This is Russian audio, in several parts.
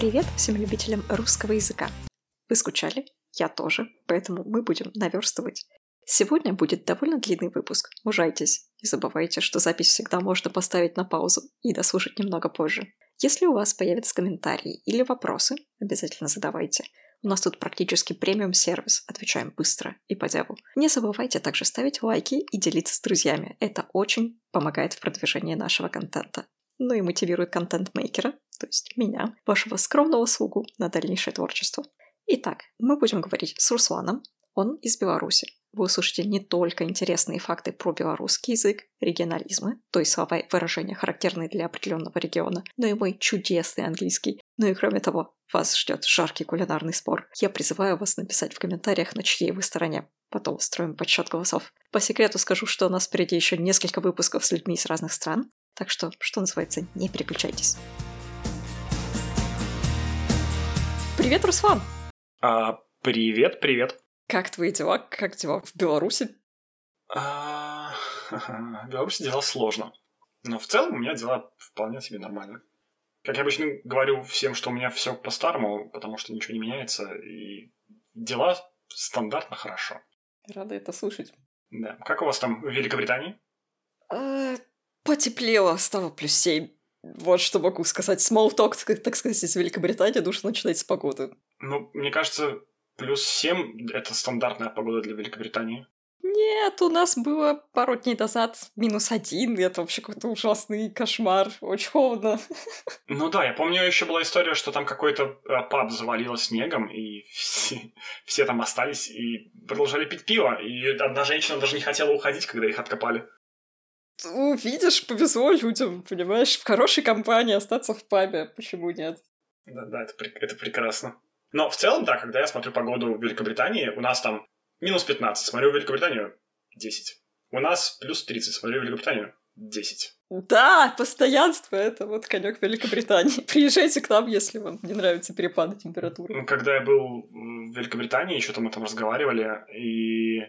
Привет всем любителям русского языка. Вы скучали? Я тоже, поэтому мы будем наверстывать. Сегодня будет довольно длинный выпуск, мужайтесь. Не забывайте, что запись всегда можно поставить на паузу и дослушать немного позже. Если у вас появятся комментарии или вопросы, обязательно задавайте. У нас тут практически премиум сервис, отвечаем быстро и по делу. Не забывайте также ставить лайки и делиться с друзьями. Это очень помогает в продвижении нашего контента. Ну и мотивирует контент-мейкера, то есть меня, вашего скромного слугу на дальнейшее творчество. Итак, мы будем говорить с Русланом. Он из Беларуси. Вы услышите не только интересные факты про белорусский язык, регионализмы, то есть слова и выражения, характерные для определенного региона, но и мой чудесный английский. Ну и кроме того, вас ждет жаркий кулинарный спор. Я призываю вас написать в комментариях, на чьей вы стороне. Потом устроим подсчет голосов. По секрету скажу, что у нас впереди еще несколько выпусков с людьми из разных стран, так что, что называется, не переключайтесь. Привет, Руслан! А, привет, привет. Как твои дела? Как дела в Беларуси? А, в Беларуси дела сложно. Но в целом у меня дела вполне себе нормально. Как я обычно говорю всем, что у меня все по-старому, потому что ничего не меняется, и дела стандартно хорошо. Рада это слышать. Да. Как у вас там в Великобритании? А, потеплело, стало плюс семь. Вот что могу сказать. Small talk, так сказать, из Великобритании нужно начинать с погоды. Ну, мне кажется, плюс 7 — это стандартная погода для Великобритании. Нет, у нас было пару дней назад минус один, и это вообще какой-то ужасный кошмар, очень холодно. Ну да, я помню, еще была история, что там какой-то э, паб завалило снегом, и все, все там остались и продолжали пить пиво, и одна женщина даже не хотела уходить, когда их откопали. Ну, видишь, повезло людям, понимаешь, в хорошей компании остаться в пабе, почему нет? Да-да, это, это прекрасно. Но в целом, да, когда я смотрю погоду в Великобритании, у нас там минус 15, смотрю в Великобританию 10. У нас плюс 30, смотрю в Великобританию 10. Да, постоянство — это вот конек Великобритании. Приезжайте к нам, если вам не нравятся перепады температуры. Ну, когда я был в Великобритании, еще там мы там разговаривали, и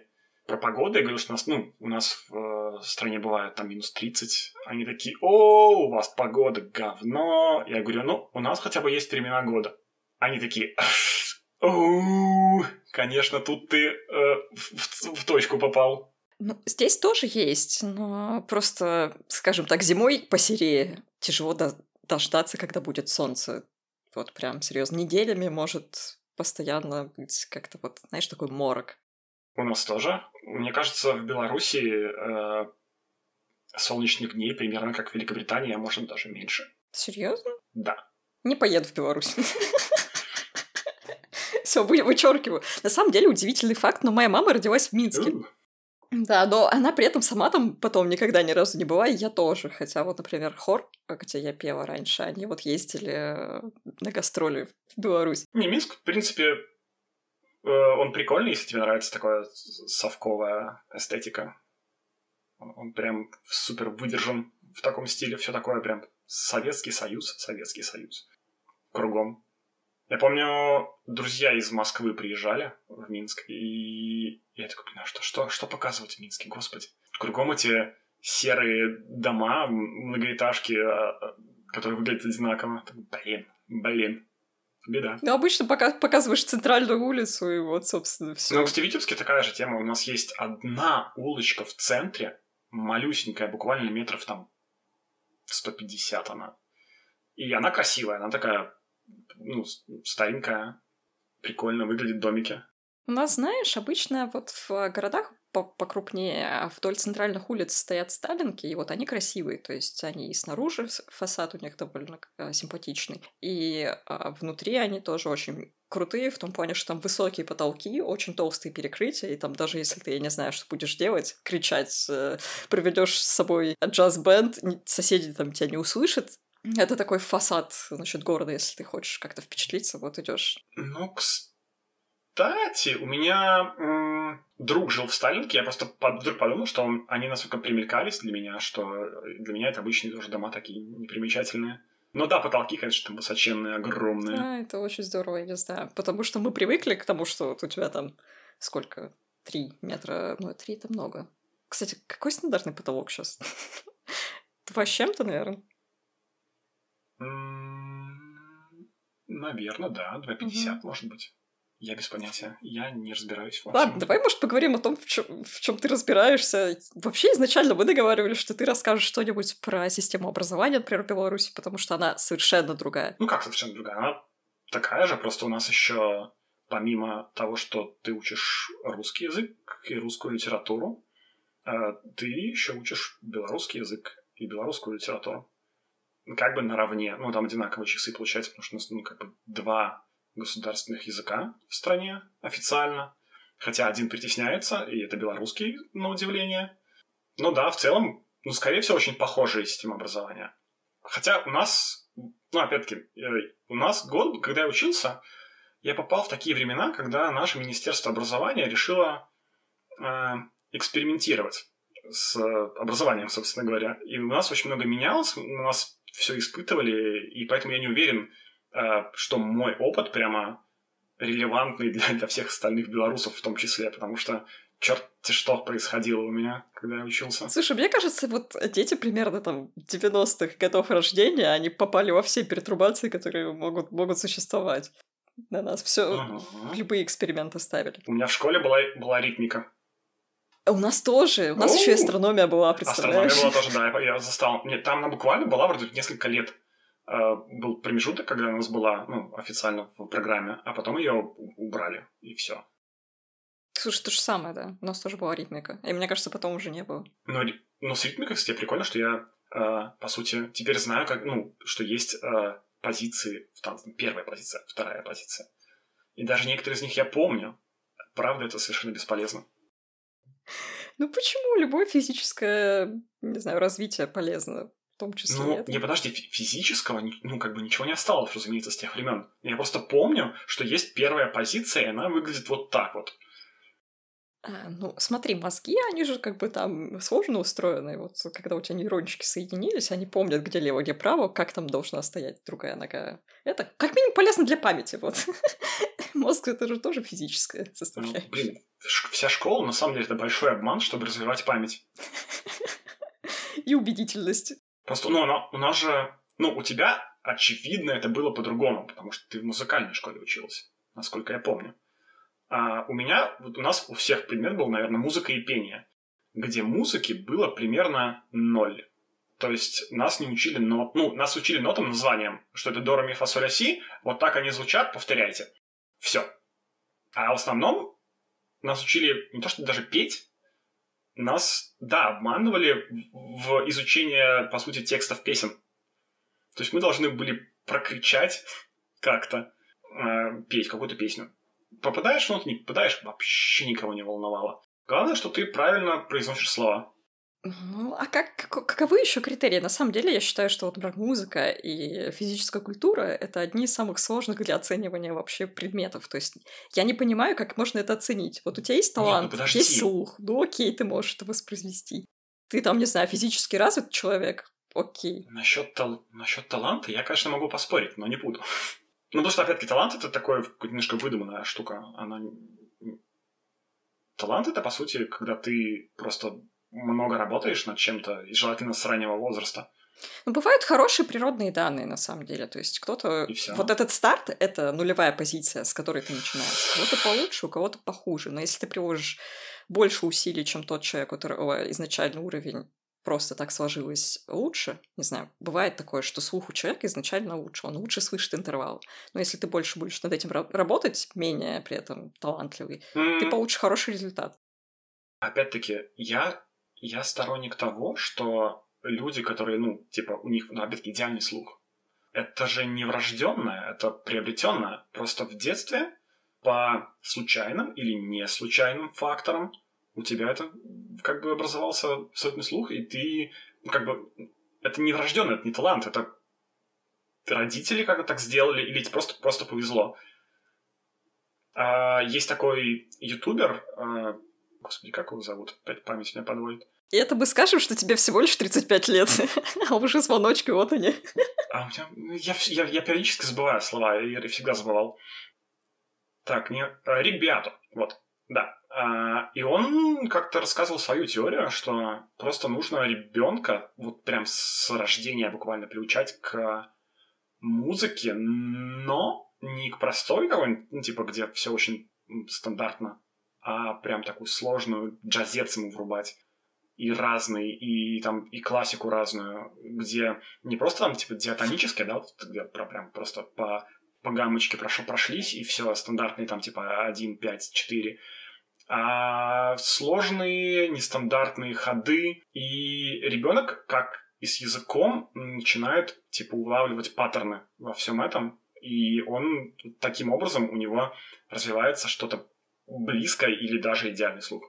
про погоду, я говорю, что у нас, ну, у нас в э, стране бывает там минус 30. Они такие, о, у вас погода говно. Я говорю, ну, у нас хотя бы есть времена года. Они такие, конечно, тут ты э, в, в точку попал. Ну, здесь тоже есть, но просто, скажем так, зимой посерее. Тяжело до дождаться, когда будет солнце. Вот прям серьезно, неделями может постоянно быть как-то вот, знаешь, такой морок. У нас тоже. Мне кажется, в Беларуси э, солнечных дней примерно как в Великобритании, а может даже меньше. Серьезно? Да. Не поеду в Беларусь. Все, вычеркиваю. На самом деле удивительный факт, но моя мама родилась в Минске. Да, но она при этом сама там потом никогда ни разу не была, и я тоже. Хотя вот, например, хор, где я пела раньше, они вот ездили э, на гастроли в Беларусь. Не, Минск, в принципе, он прикольный, если тебе нравится такая совковая эстетика. Он прям супер выдержан в таком стиле, все такое прям Советский Союз, Советский Союз. Кругом. Я помню, друзья из Москвы приезжали в Минск, и я такой, блин, а что, что, что показывать в Минске, господи? Кругом эти серые дома, многоэтажки, а, а, которые выглядят одинаково. Блин, блин, беда. Ну, обычно пока показываешь центральную улицу, и вот, собственно, все. Ну, в Витебске такая же тема. У нас есть одна улочка в центре, малюсенькая, буквально метров там 150 она. И она красивая, она такая ну, старенькая, прикольно выглядит домики. У нас, знаешь, обычно вот в городах покрупнее, вдоль центральных улиц стоят сталинки, и вот они красивые, то есть они и снаружи фасад у них довольно э, симпатичный, и а, внутри они тоже очень крутые в том плане, что там высокие потолки, очень толстые перекрытия, и там даже если ты, я не знаю, что будешь делать, кричать, э, проведешь с собой джаз-бенд, соседи там тебя не услышат, это такой фасад, значит, города, если ты хочешь как-то впечатлиться, вот идешь. Ну, кстати, у меня м- друг жил в Сталинке, я просто под, вдруг подумал, что он, они настолько примелькались для меня, что для меня это обычные тоже дома такие непримечательные. Ну да, потолки, конечно, там высоченные, огромные. А, это очень здорово, я не знаю. Потому что мы привыкли к тому, что вот у тебя там сколько? Три метра. Ну, три это много. Кстати, какой стандартный потолок сейчас? Два с чем-то, наверное. Наверное, да. 2,50, угу. может быть. Я без понятия. Я не разбираюсь во Ладно, давай, может, поговорим о том, в чем, в чем ты разбираешься. Вообще, изначально мы договаривались, что ты расскажешь что-нибудь про систему образования, например, в Беларуси, потому что она совершенно другая. Ну как совершенно другая? Она такая же, просто у нас еще помимо того, что ты учишь русский язык и русскую литературу, э, ты еще учишь белорусский язык и белорусскую литературу. Как бы наравне. Ну, там одинаковые часы получается, потому что у нас, ну, как бы два государственных языка в стране официально. Хотя один притесняется, и это белорусский, на удивление. Ну да, в целом, ну, скорее всего, очень похожая система образования. Хотя у нас, ну, опять-таки, э, у нас год, когда я учился, я попал в такие времена, когда наше Министерство образования решило э, экспериментировать с образованием, собственно говоря. И у нас очень много менялось, у нас все испытывали, и поэтому я не уверен, Э, что мой опыт прямо релевантный для, для всех остальных белорусов в том числе, потому что черт что происходило у меня, когда я учился. Слушай, мне кажется, вот дети примерно там 90-х годов рождения, они попали во все перетрубации, которые могут, могут существовать. На нас все, uh-huh. любые эксперименты ставили. У меня в школе была, была ритмика. У нас тоже. У нас еще астрономия была, представляешь? Астрономия была тоже, да, я, я застал. Нет, там она буквально была вроде несколько лет. Э, был промежуток, когда у нас была ну, официально в программе, а потом ее убрали, и все. Слушай, то же самое, да. У нас тоже была ритмика. И мне кажется, потом уже не было. Но, но с ритмикой, кстати, прикольно, что я, э, по сути, теперь знаю, как, ну, что есть э, позиции в танце. Первая позиция, вторая позиция. И даже некоторые из них я помню. Правда, это совершенно бесполезно. Ну почему? Любое физическое, не знаю, развитие полезно том числе. Ну, это. не подожди, физического, ну, как бы ничего не осталось, разумеется, с тех времен. Я просто помню, что есть первая позиция, и она выглядит вот так вот. А, ну, смотри, мозги, они же как бы там сложно устроены. Вот когда у тебя нейрончики соединились, они помнят, где лево, где право, как там должна стоять другая нога. Это как минимум полезно для памяти, вот. Мозг — это же тоже физическая составляющая. Ну, блин, вся школа, на самом деле, это большой обман, чтобы развивать память. И убедительность. Просто, ну, она, у нас же, ну, у тебя, очевидно, это было по-другому, потому что ты в музыкальной школе учился, насколько я помню. А у меня, вот у нас у всех предмет был, наверное, музыка и пение, где музыки было примерно ноль. То есть нас не учили нот, ну, нас учили нотам названием, что это до, ми, фа, соль, си, вот так они звучат, повторяйте. Все. А в основном нас учили не то, что даже петь, нас, да, обманывали в изучение, по сути, текстов песен. То есть мы должны были прокричать как-то, э, петь какую-то песню. Попадаешь в ноту, не попадаешь, вообще никого не волновало. Главное, что ты правильно произносишь слова. Ну, а как, как, каковы еще критерии? На самом деле, я считаю, что вот, например, музыка и физическая культура — это одни из самых сложных для оценивания вообще предметов. То есть я не понимаю, как можно это оценить. Вот у тебя есть талант, Нет, ну есть слух, ну окей, ты можешь это воспроизвести. Ты там, не знаю, физически развит человек, окей. Насчет, тал... Насчет таланта я, конечно, могу поспорить, но не буду. Ну, потому что, опять-таки, талант — это такое немножко выдуманная штука. Она... Талант — это, по сути, когда ты просто много работаешь над чем-то, и желательно с раннего возраста. Ну, бывают хорошие природные данные, на самом деле. То есть кто-то... Вот этот старт — это нулевая позиция, с которой ты начинаешь. У кого-то получше, у кого-то похуже. Но если ты приложишь больше усилий, чем тот человек, у которого изначальный уровень просто так сложилось лучше, не знаю, бывает такое, что слух у человека изначально лучше, он лучше слышит интервал. Но если ты больше будешь над этим работать, менее при этом талантливый, mm-hmm. ты получишь хороший результат. Опять-таки, я я сторонник того, что люди, которые, ну, типа, у них, ну, опять-таки, идеальный слух, это же не врожденное, это приобретенное. Просто в детстве по случайным или не случайным факторам у тебя это как бы образовался сотный слух, и ты как бы это не врожденное, это не талант, это родители как-то так сделали, или тебе просто, просто повезло. А, есть такой ютубер, а, Господи, как его зовут? Опять память меня подводит. И это мы скажем, что тебе всего лишь 35 лет, а уже звоночки, вот они. А у меня, ну, я, я, я периодически забываю слова, я всегда забывал. Так, не, а, Рик Биато, вот, да. А, и он как-то рассказывал свою теорию, что просто нужно ребенка вот прям с рождения буквально приучать к музыке, но не к простой какой-нибудь, ну, типа, где все очень стандартно, а прям такую сложную джазец ему врубать. И разный, и там, и классику разную, где не просто там, типа, диатонические, да, вот, где прям просто по, по гаммочке прошло, прошлись, и все стандартные там, типа, 1, 5, 4, а сложные, нестандартные ходы, и ребенок, как и с языком, начинает, типа, улавливать паттерны во всем этом, и он таким образом у него развивается что-то близкое или даже идеальный слух.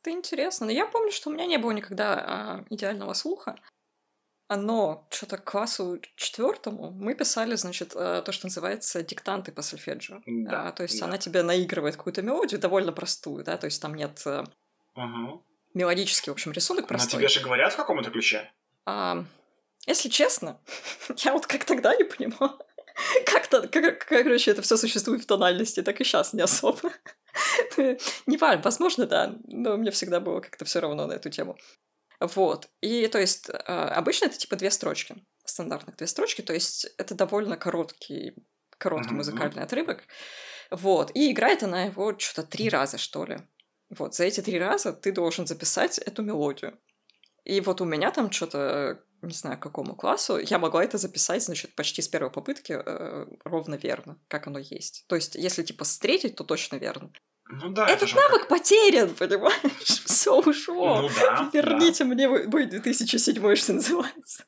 Это интересно. Но я помню, что у меня не было никогда а, идеального слуха. Но что-то к классу четвертому мы писали, значит, а, то, что называется диктанты по сольфеджио. Да, а, то есть да. она тебе наигрывает какую-то мелодию довольно простую, да, то есть там нет угу. мелодический, в общем, рисунок простой. Но тебе же говорят в каком-то ключе? А, если честно, я вот как тогда не понимала. Как-то, как, короче, это все существует в тональности, так и сейчас не особо. Не важно, возможно, да, но мне всегда было как-то все равно на эту тему. Вот. И то есть а, обычно это типа две строчки, стандартных две строчки, то есть это довольно короткий, короткий музыкальный отрывок. Вот. И играет она его что-то три раза, что ли. Вот. За эти три раза ты должен записать эту мелодию. И вот у меня там что-то не знаю, какому классу, я могла это записать, значит, почти с первой попытки э, ровно верно, как оно есть. То есть, если, типа, встретить, то точно верно. Ну да, Этот навык как... потерян, понимаешь? Все ушло. Ну да. Верните да. мне мой 2007, что называется.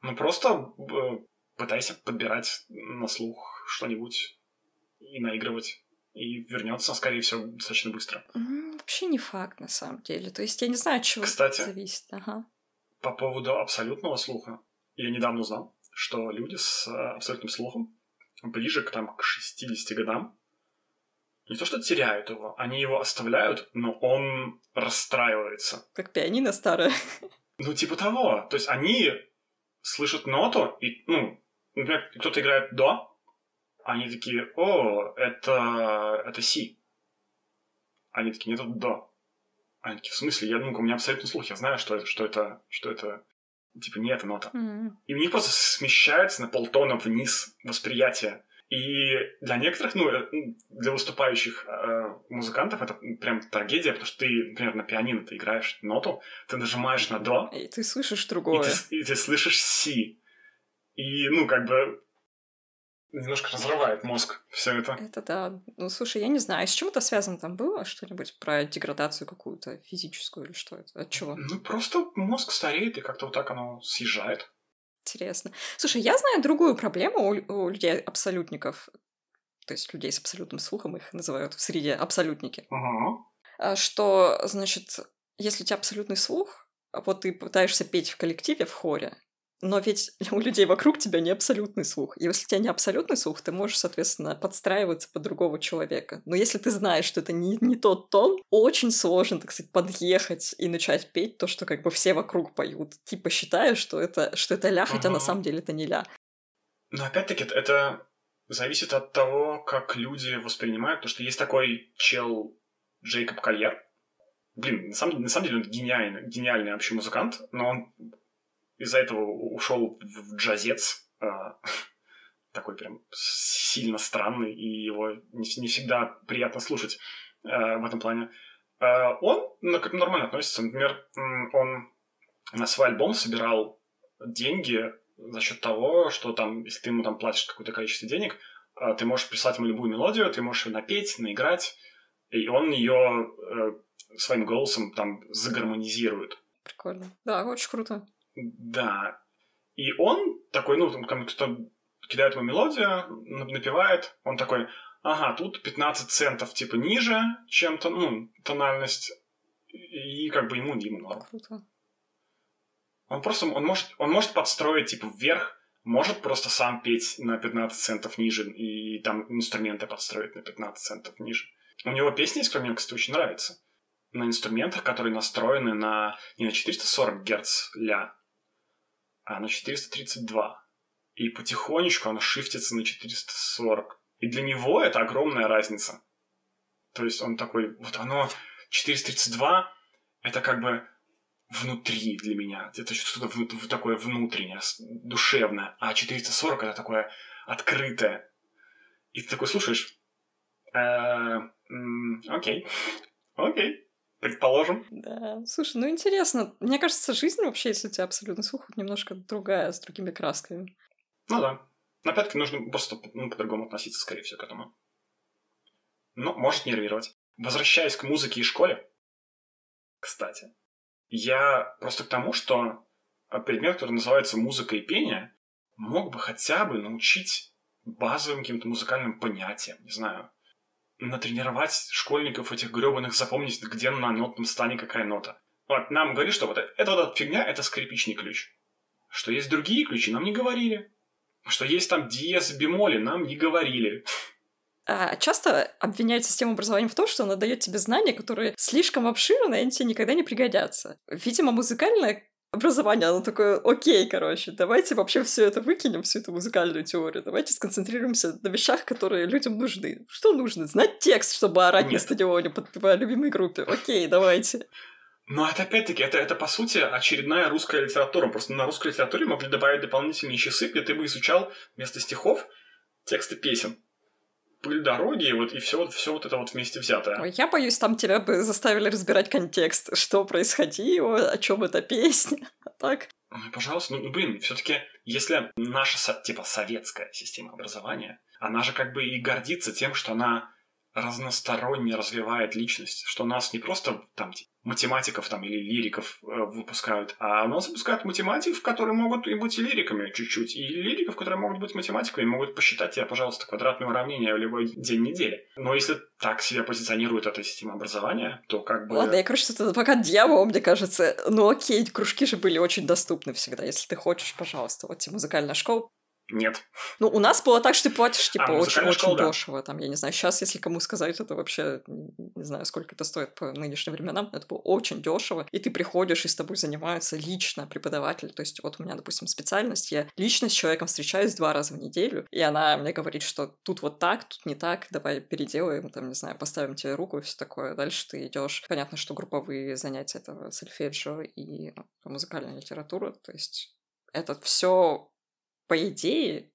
Ну просто э, пытайся подбирать на слух что-нибудь и наигрывать. И вернется, скорее всего, достаточно быстро. Вообще не факт, на самом деле. То есть я не знаю, от чего Кстати, это зависит. Ага. По поводу абсолютного слуха. Я недавно узнал, что люди с э, абсолютным слухом ближе к, там, к 60 годам не то что теряют его, они его оставляют, но он расстраивается. Как пианино старое. Ну, типа того. То есть они слышат ноту, и, ну, например, кто-то играет до, они такие, о, это, это си. Они такие, нет, это до. Они такие, в смысле? Я думаю, у меня абсолютно слух, я знаю, что это, что это, что это, типа, не эта нота. Mm-hmm. И у них просто смещается на полтона вниз восприятие. И для некоторых, ну, э, для выступающих э, музыкантов это прям трагедия, потому что ты, например, на пианино ты играешь ноту, ты нажимаешь на до. И ты слышишь другое. И ты, и ты слышишь си. И, ну, как бы немножко разрывает мозг все это. Это да. Ну, слушай, я не знаю, с чем это связано там было? Что-нибудь про деградацию какую-то физическую или что это? От чего? Ну, просто мозг стареет, и как-то вот так оно съезжает. Интересно. Слушай, я знаю другую проблему у, у людей абсолютников, то есть людей с абсолютным слухом, их называют в среде абсолютники. Угу. Что, значит, если у тебя абсолютный слух, вот ты пытаешься петь в коллективе, в хоре, но ведь у людей вокруг тебя не абсолютный слух. И если у тебя не абсолютный слух, ты можешь, соответственно, подстраиваться под другого человека. Но если ты знаешь, что это не, не тот тон, очень сложно, так сказать, подъехать и начать петь то, что как бы все вокруг поют. Типа считая, что это, что это ля, хотя на самом деле это не ля. Но опять-таки это зависит от того, как люди воспринимают, потому что есть такой чел Джейкоб Кольер. Блин, на самом, на самом деле он гениальный, гениальный вообще музыкант, но он из-за этого ушел в джазец, а, такой прям сильно странный, и его не, не всегда приятно слушать а, в этом плане. А, он ну, как нормально относится. Например, он на свой альбом собирал деньги за счет того, что там, если ты ему там платишь какое-то количество денег, а, ты можешь прислать ему любую мелодию, ты можешь ее напеть, наиграть, и он ее э, своим голосом там загармонизирует. Прикольно. Да, очень круто. Да. И он такой, ну, там кто-то кидает ему мелодию, напевает, он такой, ага, тут 15 центов типа ниже, чем то, ну, тональность, и как бы ему, ему норм. Круто. Он просто, он может, он может подстроить типа вверх, может просто сам петь на 15 центов ниже и там инструменты подстроить на 15 центов ниже. У него песни есть, которые мне, кстати, очень нравятся. На инструментах, которые настроены на не на 440 Гц ля, а на 432. И потихонечку оно шифтится на 440. И для него это огромная разница. То есть он такой, вот оно 432, это как бы внутри для меня. Это что-то такое внутреннее, душевное. А 440 это такое открытое. И ты такой слушаешь, «Э, окей, окей, предположим. Да, слушай, ну интересно. Мне кажется, жизнь вообще, если у тебя абсолютно слух, немножко другая, с другими красками. Ну да. Но опять-таки нужно просто ну, по-другому относиться, скорее всего, к этому. Ну, может нервировать. Возвращаясь к музыке и школе, кстати, я просто к тому, что предмет, который называется музыка и пение, мог бы хотя бы научить базовым каким-то музыкальным понятиям, не знаю, натренировать школьников этих гребаных запомнить, где на нотном стане какая нота. Вот, нам говорили, что вот эта вот фигня — это скрипичный ключ. Что есть другие ключи, нам не говорили. Что есть там диез бемоли, нам не говорили. А часто обвиняют систему образования в том, что она дает тебе знания, которые слишком обширны, и они тебе никогда не пригодятся. Видимо, музыкальное образование, оно такое, окей, короче, давайте вообще все это выкинем, всю эту музыкальную теорию, давайте сконцентрируемся на вещах, которые людям нужны. Что нужно? Знать текст, чтобы орать Нет. на стадионе, подпевая любимой группе. Окей, давайте. Но это опять-таки, это, это по сути очередная русская литература. Просто на русской литературе могли добавить дополнительные часы, где ты бы изучал вместо стихов тексты песен пыль дороги, вот, и все, все вот это вот вместе взятое. Ой, я боюсь, там тебя бы заставили разбирать контекст, что происходило, о чем эта песня. А так. Ну, пожалуйста, ну, блин, все-таки, если наша, типа, советская система образования, она же как бы и гордится тем, что она разносторонне развивает личность, что нас не просто там математиков там или лириков э, выпускают, а у нас выпускают математиков, которые могут и быть лириками чуть-чуть, и лириков, которые могут быть математиками, могут посчитать тебе, пожалуйста, квадратное уравнение в любой день недели. Но если так себя позиционирует эта система образования, то как бы... Ладно, я, короче, что-то пока дьявол, мне кажется. Ну окей, кружки же были очень доступны всегда. Если ты хочешь, пожалуйста, вот тебе музыкальная школа, нет. Ну, у нас было так, что ты платишь, типа, а, очень, очень да. дешево. Там, я не знаю, сейчас, если кому сказать, это вообще, не знаю, сколько это стоит по нынешним временам, это было очень дешево. И ты приходишь, и с тобой занимаются лично преподаватель. То есть, вот у меня, допустим, специальность, я лично с человеком встречаюсь два раза в неделю, и она мне говорит, что тут вот так, тут не так, давай переделаем, там, не знаю, поставим тебе руку и все такое. Дальше ты идешь. Понятно, что групповые занятия это сольфеджио и музыкальная литература. То есть, это все по идее,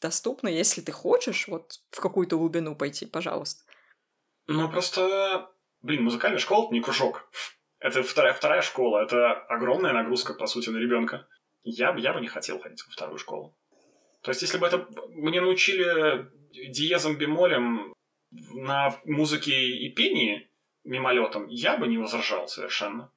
доступно, если ты хочешь вот в какую-то глубину пойти, пожалуйста. Ну, просто, блин, музыкальная школа — это не кружок. Это вторая, вторая школа, это огромная нагрузка, по сути, на ребенка. Я, я бы не хотел ходить во вторую школу. То есть, если бы это мне научили диезом, бемолем на музыке и пении мимолетом, я бы не возражал совершенно.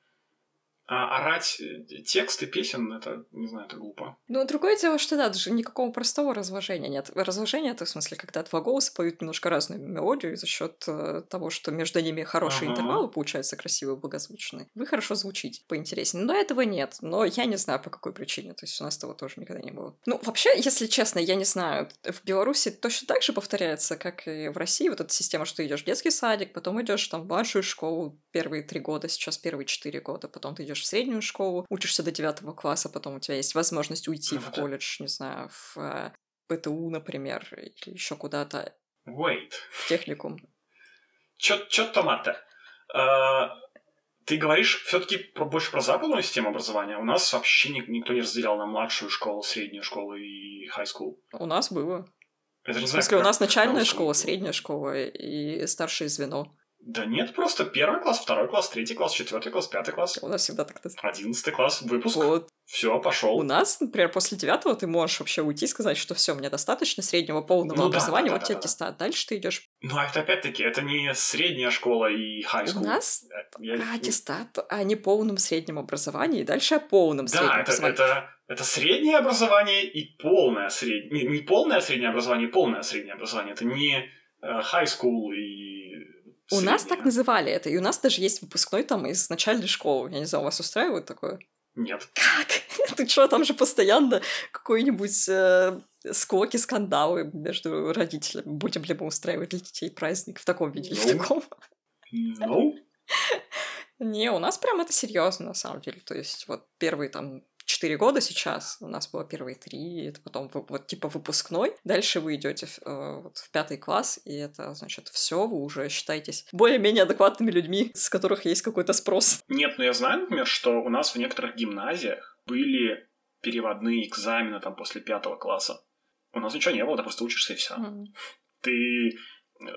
А орать э, тексты песен, это, не знаю, это глупо. Ну, другое дело, что да, даже никакого простого разложения нет. Разложение это в смысле, когда два голоса поют немножко разную мелодию, за счет э, того, что между ними хорошие ага. интервалы получаются красивые, благозвучные, вы хорошо звучите, поинтереснее. Но этого нет. Но я не знаю, по какой причине. То есть у нас этого тоже никогда не было. Ну, вообще, если честно, я не знаю. В Беларуси точно так же повторяется, как и в России. Вот эта система, что ты идешь в детский садик, потом идешь там в младшую школу первые три года, сейчас первые четыре года, потом ты идешь в среднюю школу, учишься до девятого класса, потом у тебя есть возможность уйти в колледж, не знаю, в э, ПТУ, например, или еще куда-то. Wait. В техникум. Чё, чё томата? А, ты говоришь все-таки про, больше про западную систему образования. У нас вообще никто не разделял на младшую школу, среднюю школу и high school. У нас было. Это не в смысле, знаю, у нас начальная школа, средняя школа и старшее звено. Да нет, просто первый класс, второй класс, третий класс, четвертый класс, пятый класс. У нас всегда так. Одиннадцатый класс, выпуск. Вот. Все, пошел. У нас, например, после девятого ты можешь вообще уйти и сказать, что все, мне достаточно среднего полного ну, образования, да, да, вот да, тебе да, аттестат. Да. Дальше ты идешь. Ну, а это опять-таки, это не средняя школа и high school. У нас э, Я... аттестат о неполном среднем образовании, и дальше о полном да, среднем это, образовании. это, это среднее образование и полное среднее. Не, не полное среднее образование, и полное среднее образование. Это не э, high school и у нас так называли это, и у нас даже есть выпускной там из начальной школы. Я не знаю, вас устраивает такое? Нет. Как? Ты что, там же постоянно какой-нибудь э, склоки, скандалы между родителями. Будем ли мы устраивать для детей праздник в таком виде или в таком? Ну? Не, у нас прям это серьезно на самом деле. То есть вот первые там четыре года сейчас, у нас было первые три, это потом вот типа выпускной. Дальше вы идете в, э, вот, в пятый класс, и это значит все, вы уже считаетесь более-менее адекватными людьми, с которых есть какой-то спрос. Нет, но я знаю, например, что у нас в некоторых гимназиях были переводные экзамены там после пятого класса. У нас ничего не было, ты просто учишься и все. Mm. ты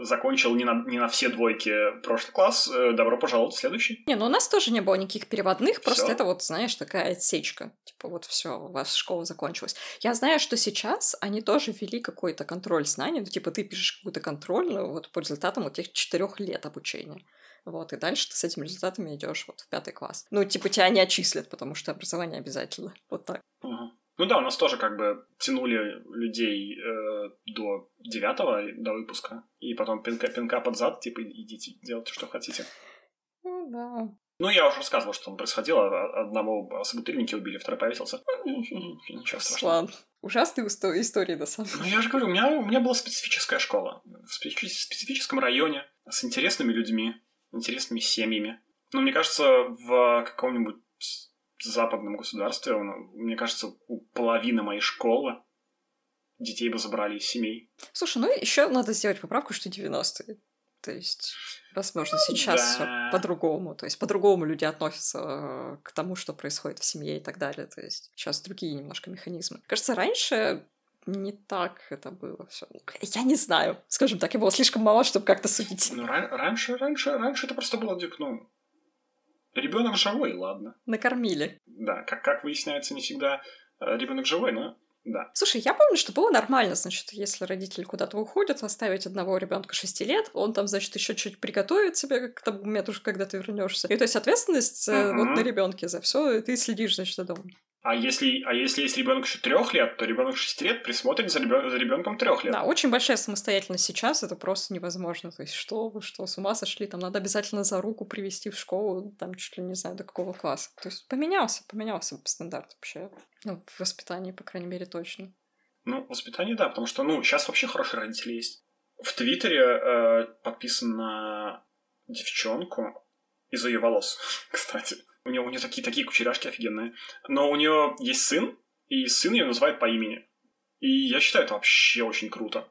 закончил не на, не на все двойки прошлый класс, э, добро пожаловать в следующий. Не, ну у нас тоже не было никаких переводных, просто Всё. это вот, знаешь, такая отсечка. Типа вот все, у вас школа закончилась. Я знаю, что сейчас они тоже ввели какой-то контроль знаний, ну типа ты пишешь какую-то контрольную вот по результатам вот этих четырех лет обучения. Вот, и дальше ты с этими результатами идешь вот в пятый класс. Ну, типа, тебя не отчислят, потому что образование обязательно. Вот так. Мгм. Ну да, у нас тоже как бы тянули людей э, до девятого, до выпуска, и потом пинка, пинка под зад, типа, идите, делайте, что хотите. Ну, да. Ну, я уже рассказывал, что там происходило. Одного собутыльники убили, второй повесился. Ну, Ничего страшного. Ладно. Ужасные истории, на самом деле. Ну, я же говорю, у меня, у меня была специфическая школа. В специфи- специфическом районе, с интересными людьми, интересными семьями. Но мне кажется, в каком-нибудь западном государстве, ну, мне кажется, у половины моей школы детей бы забрали из семей. Слушай, ну еще надо сделать поправку, что 90-е. То есть, возможно, сейчас Ну да. всё по-другому. То есть, по-другому люди относятся э, к тому, что происходит в семье и так далее. То есть, сейчас другие немножко механизмы. Кажется, раньше не так это было все. Я не знаю. Скажем так, я была слишком мала, чтобы как-то судить. Ну, ран- раньше, раньше, раньше это просто было, ну, ребенок живой, ладно. Накормили. Да, как, как выясняется, не всегда ребенок живой, но да. Слушай, я помню, что было нормально, значит, если родители куда-то уходят, оставить одного ребенка 6 лет, он там, значит, еще чуть приготовит себе к тому моменту, когда ты вернешься. И то есть ответственность э, Мгм. вот на ребенке за все, ты следишь, значит, за домом. А если, а если есть ребенок еще трех лет, то ребенок шести лет присмотрит за, ребен- за ребенком трех лет. Да, очень большая самостоятельность сейчас, это просто невозможно. То есть, что вы, что, с ума сошли? Там надо обязательно за руку привести в школу, там чуть ли не знаю, до какого класса. То есть, поменялся, поменялся стандарт вообще. Ну, в воспитании, по крайней мере, точно. Ну, воспитание, да, потому что, ну, сейчас вообще хорошие родители есть. В Твиттере э, подписан на девчонку из-за ее волос, кстати. У нее, у нее такие, такие кучеряшки офигенные. Но у нее есть сын, и сын ее называет по имени. И я считаю, это вообще очень круто.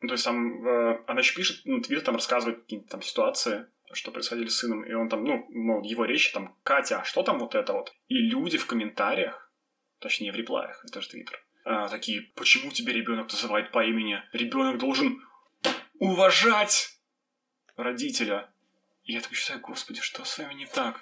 Ну, то есть там э, она еще пишет, ну, Твиттер там рассказывает какие-то там ситуации, что происходили с сыном, и он там, ну, мол, его речи там, Катя, а что там вот это вот? И люди в комментариях, точнее в реплаях, это же Твиттер, а, такие, почему тебе ребенок называет по имени? Ребенок должен уважать родителя. И я такой считаю, господи, что с вами не так?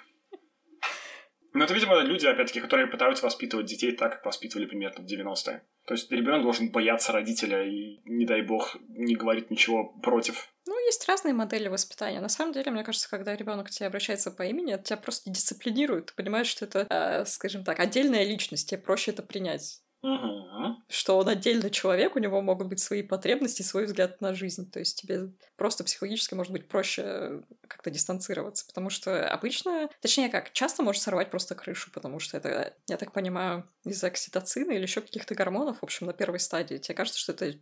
Ну, это, видимо, люди, опять-таки, которые пытаются воспитывать детей так, как воспитывали примерно в 90-е. То есть ребенок должен бояться родителя и, не дай бог, не говорить ничего против. Ну, есть разные модели воспитания. На самом деле, мне кажется, когда ребенок к тебе обращается по имени, это тебя просто дисциплинирует. Ты понимаешь, что это, э, скажем так, отдельная личность, тебе проще это принять. Угу. Что он отдельный человек, у него могут быть свои потребности, свой взгляд на жизнь. То есть тебе просто психологически может быть проще как-то дистанцироваться. Потому что обычно, точнее как, часто может сорвать просто крышу, потому что это, я так понимаю, из-за окситоцина или еще каких-то гормонов, в общем, на первой стадии. Тебе кажется, что это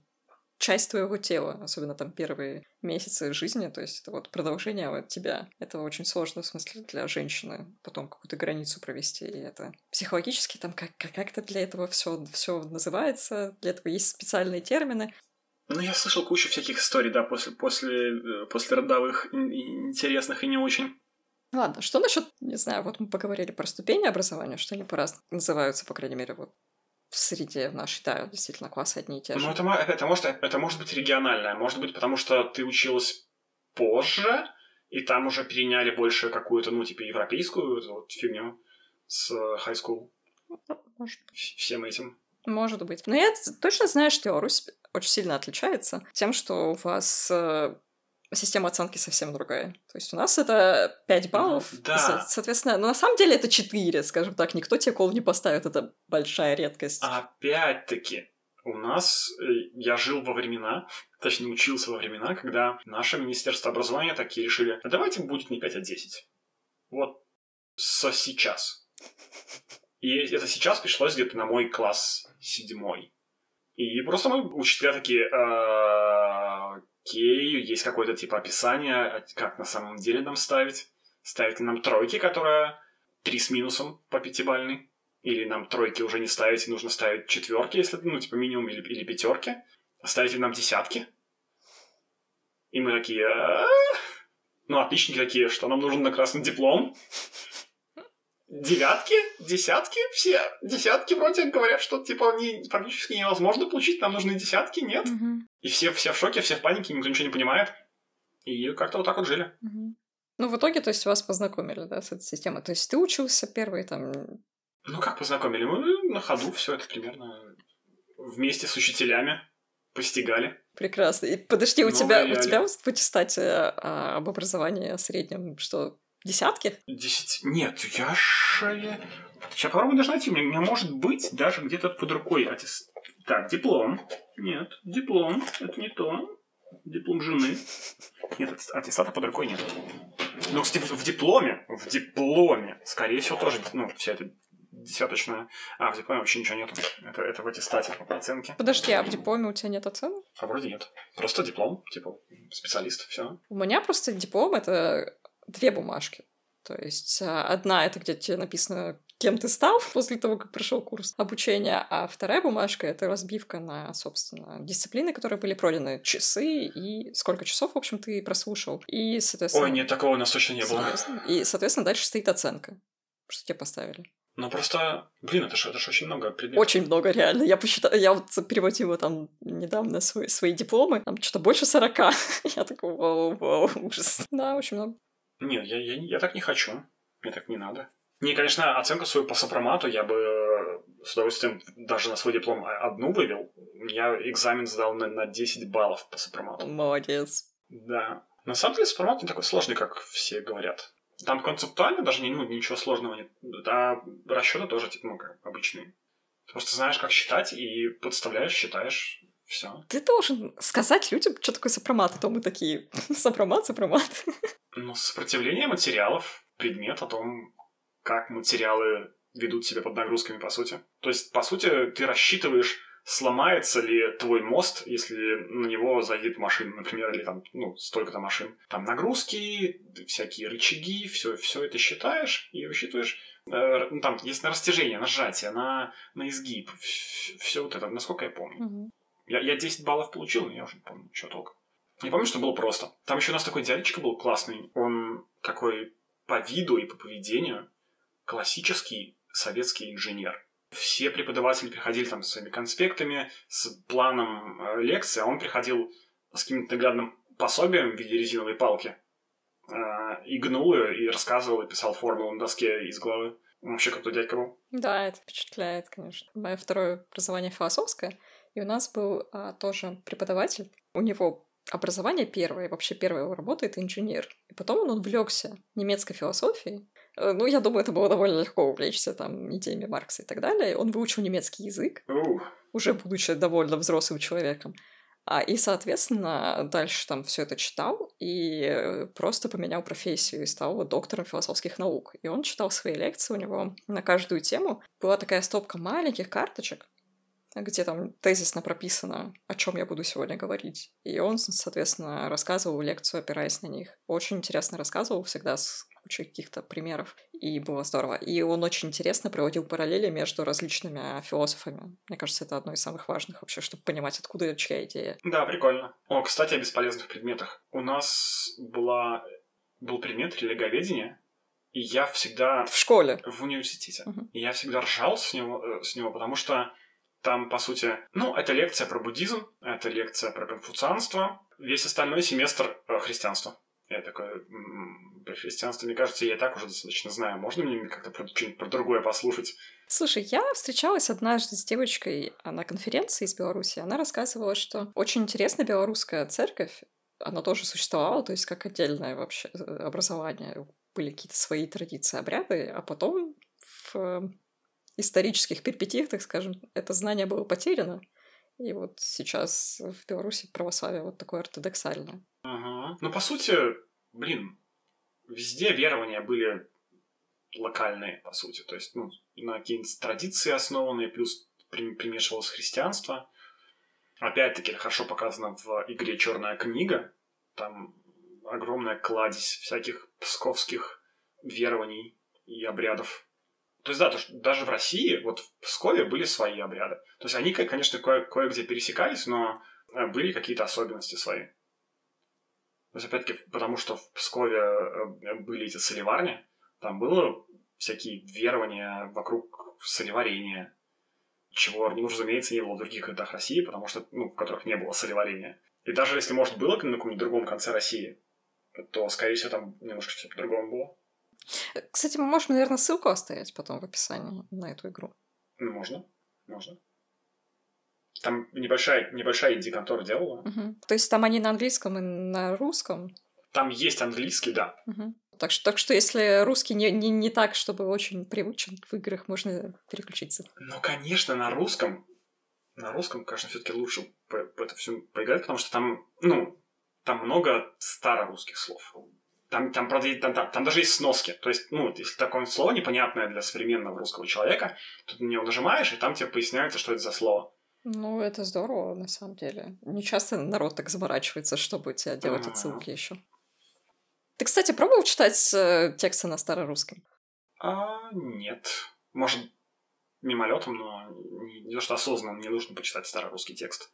часть твоего тела, особенно там первые месяцы жизни, то есть это вот продолжение вот тебя. Это очень сложно, в смысле, для женщины потом какую-то границу провести, и это психологически там как- как- как-то для этого все все называется, для этого есть специальные термины. Ну, я слышал кучу всяких историй, да, после, после, э, после родовых ин- ин- интересных и не очень. Ладно, что насчет, не знаю, вот мы поговорили про ступени образования, что они по-разному называются, по крайней мере, вот в среде нашей, да, действительно, классы одни и те же. Ну, это, это, может, это может быть региональное. Может быть, потому что ты училась позже, и там уже переняли больше какую-то, ну, типа, европейскую вот фигню с э, high school. Может Вс- Всем этим. Может быть. Но я точно знаю, что Беларусь очень сильно отличается тем, что у вас э, система оценки совсем другая. То есть у нас это 5 баллов. да. Со- Соответственно, но на самом деле это 4, скажем так. Никто тебе кол не поставит. Это большая редкость. Опять-таки, у нас, э, я жил во времена, точнее, учился во времена, когда наше Министерство образования такие решили, а давайте будет не 5, а 10. Вот со сейчас. И это сейчас пришлось где-то на мой класс седьмой. И просто мы, учителя такие, «А, окей, есть какое-то типа описание, а как на самом деле нам ставить. Ставить ли нам тройки, которая три с минусом по пятибальной. Или нам тройки уже не ставить, и нужно ставить четверки, если, ну, типа, минимум, или, или пятерки. Ставить ли нам десятки? И мы такие... Ну, отличники такие, что нам нужен на красный диплом. Девятки, десятки, все десятки вроде говорят, что типа не, практически невозможно получить, нам нужны десятки, нет? И все, все в шоке, все в панике, никто ничего не понимает. И как-то вот так вот жили. Ну, в итоге, то есть, вас познакомили, да, с этой системой. То есть, ты учился первый там... Ну, как познакомили? Мы на ходу все это примерно вместе с учителями постигали. Прекрасно. И подожди, у Ну, тебя, у тебя в аттестате а, об образовании среднем что, десятки? Десять... Нет, я же... Сейчас попробую даже найти. У меня, у меня может быть даже где-то под рукой аттест... Так, диплом. Нет, диплом. Это не то. Диплом жены. Нет, аттест- аттестата под рукой нет. Ну, кстати, в дипломе, в дипломе, скорее всего, тоже, ну, вся эта десяточная... А, в дипломе вообще ничего нету. Это, это в аттестате оценки. Подожди, а в дипломе у тебя нет оценок? А вроде нет. Просто диплом, типа, специалист, все. У меня просто диплом — это две бумажки. То есть а, одна — это где тебе написано, кем ты стал после того, как прошел курс обучения, а вторая бумажка — это разбивка на, собственно, дисциплины, которые были пройдены, часы и сколько часов, в общем, ты прослушал. И, соответственно... Ой, нет, такого у нас точно не было. И, соответственно, дальше стоит оценка, что тебе поставили. Ну, просто, блин, это же это ж очень много предметов. Очень много, реально. Я посчитала, я вот переводила там недавно свои, свои дипломы, там что-то больше 40. Я такой, вау, вау, ужас. Да, очень много. Нет, я, я, я так не хочу. Мне так не надо. Не, конечно, оценку свою по сопромату я бы э, с удовольствием даже на свой диплом а- одну вывел. Я экзамен сдал на, на 10 баллов по сопромату. Молодец. Да. На самом деле сопромат не такой сложный, как все говорят. Там концептуально даже ну, ничего сложного нет. А расчеты тоже типа, ну, как обычные. Ты просто знаешь, как считать, и подставляешь, считаешь, все. Ты должен сказать людям, что такое сопромат, а то мы такие, сопромат, сопромат. Ну, сопротивление материалов, предмет о том, как материалы ведут себя под нагрузками, по сути. То есть, по сути, ты рассчитываешь, сломается ли твой мост, если на него зайдет машина, например, или там, ну, столько-то машин. Там нагрузки, всякие рычаги, все, все это считаешь и высчитываешь. Э, ну, там есть на растяжение, на сжатие, на, на изгиб, все вот это, насколько я помню. Я, я 10 баллов получил, но я уже не помню, что толк. Я помню, что было просто. Там еще у нас такой дядечка был классный. Он такой по виду и по поведению классический советский инженер. Все преподаватели приходили там с своими конспектами, с планом э, лекции, а он приходил с каким-то наглядным пособием в виде резиновой палки, э, и гнул ее, и рассказывал, и писал формулу на доске из головы. Вообще крутой дядька был. Да, это впечатляет, конечно. Мое второе образование философское, и у нас был а, тоже преподаватель. У него образование первое, вообще первая его работа — это инженер. И потом он увлекся немецкой философией. Э, Ну, я думаю, это было довольно легко увлечься там идеями Маркса и так далее. Он выучил немецкий язык, Ух. уже будучи довольно взрослым человеком. А, и, соответственно, дальше там все это читал и э, просто поменял профессию и стал доктором философских наук. И он читал свои лекции, у него на каждую тему была такая стопка маленьких карточек, где там тезисно прописано, о чем я буду сегодня говорить. И он, соответственно, рассказывал лекцию, опираясь на них. Очень интересно рассказывал всегда с кучей каких-то примеров. И было здорово. И он очень интересно проводил параллели между различными философами. Мне кажется, это одно из самых важных вообще, чтобы понимать, откуда чья идея. Да, прикольно. О, кстати, о бесполезных предметах. У нас была, был предмет религоведения, и я всегда В школе. в университете. Мгм. И я всегда ржал с него, э, с него, потому что там, по сути, ну, это лекция про буддизм, это лекция про конфуцианство, весь остальной семестр э, христианство. Я такой, про христианство, мне кажется, я и так уже достаточно знаю. Можно мне как-то про, что-нибудь про другое послушать? Слушай, я встречалась однажды с девочкой на конференции из Беларуси. Она рассказывала, что очень интересная белорусская церковь, она тоже существовала, то есть как отдельное вообще э, образование. Были какие-то свои традиции, обряды, а потом в э, исторических перипетиях, так скажем, это знание было потеряно. И вот сейчас в Беларуси православие вот такое ортодоксальное. Ага. Ну, по сути, блин, везде верования были локальные, по сути. То есть, ну, на какие-нибудь традиции основанные, плюс при- примешивалось христианство. Опять-таки, хорошо показано в игре Черная книга. Там огромная кладезь всяких псковских верований и обрядов. То есть, да, то, что даже в России, вот в Пскове были свои обряды. То есть, они, конечно, кое- кое-где пересекались, но э, были какие-то особенности свои. То есть, опять-таки, потому что в Пскове э, были эти соливарни, там было всякие верования вокруг соливарения. чего, ну, разумеется, не было в других городах России, потому что, ну, в которых не было солеварения. И даже если, может, было на каком-нибудь другом конце России, то, скорее всего, там немножко все по-другому было. Кстати, мы можем, наверное, ссылку оставить потом в описании на эту игру. Можно, можно. Там небольшая, небольшая инди-контора делала. Угу. То есть там они на английском и на русском? Там есть английский, да. Угу. Так что, так что если русский не, не, не так, чтобы очень привычен в играх, можно переключиться. Ну, конечно, на русском. На русском, конечно, все-таки лучше по, по это все поиграть, потому что там, ну, там много старорусских слов. Там, там, правда, там, там, там даже есть сноски. То есть, ну, если такое слово непонятное для современного русского человека, то ты на него нажимаешь, и там тебе поясняется, что это за слово. Ну, это здорово, на самом деле. Не часто народ так заморачивается, чтобы тебе делать mm-hmm. отсылки еще. Ты, кстати, пробовал читать э, тексты на старорусском? А, нет. Может, мимолетом, но не, не то, что осознанно мне нужно почитать старорусский текст.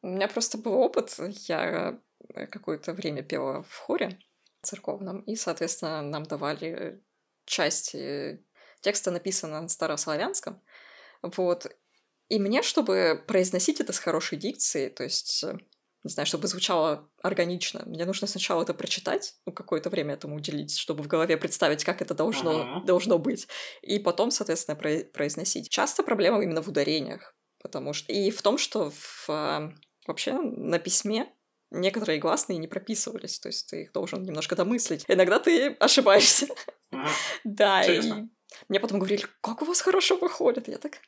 У меня просто был опыт. Я э, какое-то время пела в хоре церковном, и, соответственно, нам давали части текста, написанного на старославянском. Вот. И мне, чтобы произносить это с хорошей дикцией, то есть э, не знаю, чтобы звучало органично. Мне нужно сначала это прочитать, ну, какое-то время этому уделить, чтобы в голове представить, как это должно, uh-huh. должно быть, и потом, соответственно, про- произносить. Часто проблема именно в ударениях, потому что... И в том, что в, а, вообще на письме некоторые гласные не прописывались, то есть ты их должен немножко домыслить. Иногда ты ошибаешься. Да, и мне потом говорили, как у вас хорошо выходит. Я так,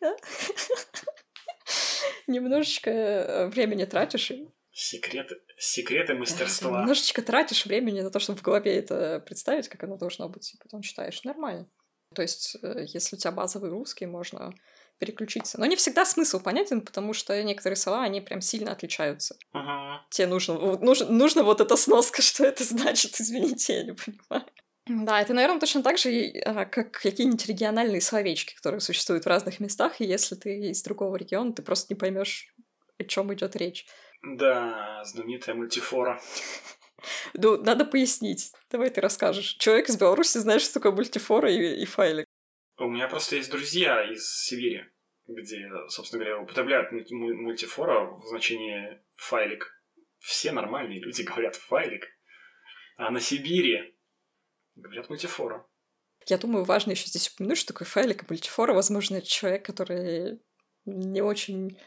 немножечко э, времени тратишь, и Секреты, секреты мастерства. Да, немножечко тратишь времени на то, чтобы в голове это представить, как оно должно быть, и потом читаешь. Нормально. То есть, э, если у тебя базовый русский, можно переключиться. Но не всегда смысл понятен, потому что некоторые слова, они прям сильно отличаются. Ага. Тебе нужно, нужно, нужно вот эта сноска, что это значит, извините, я не понимаю. Да, это, наверное, точно так же, а, как какие-нибудь региональные словечки, которые существуют в разных местах, и если ты из другого региона, ты просто не поймешь, о чем идет речь. Да, знаменитая мультифора. Ну, надо пояснить. Давай ты расскажешь. Человек из Беларуси знает, что такое мультифора и, и файлик. У меня просто есть друзья из Сибири, где, собственно говоря, употребляют мультифора в значении файлик. Все нормальные люди говорят файлик. А на Сибири говорят мультифора. Я думаю, важно еще здесь упомянуть, что такое файлик и мультифора. Возможно, это человек, который не очень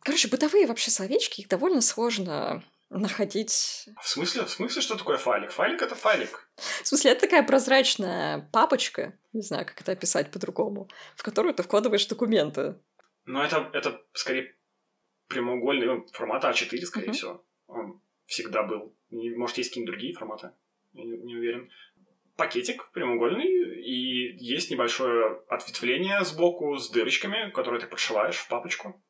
Короче, бытовые вообще словечки, их довольно сложно находить. В смысле? В смысле, что такое файлик? Файлик — это файлик. В смысле, это такая прозрачная папочка, не знаю, как это описать по-другому, в которую ты вкладываешь документы. Ну, это, это скорее прямоугольный формат А4, скорее uh-huh. всего. Он всегда был. Может, есть какие-нибудь другие форматы? Я не, не уверен. Пакетик прямоугольный, и есть небольшое ответвление сбоку с дырочками, которые ты подшиваешь в папочку.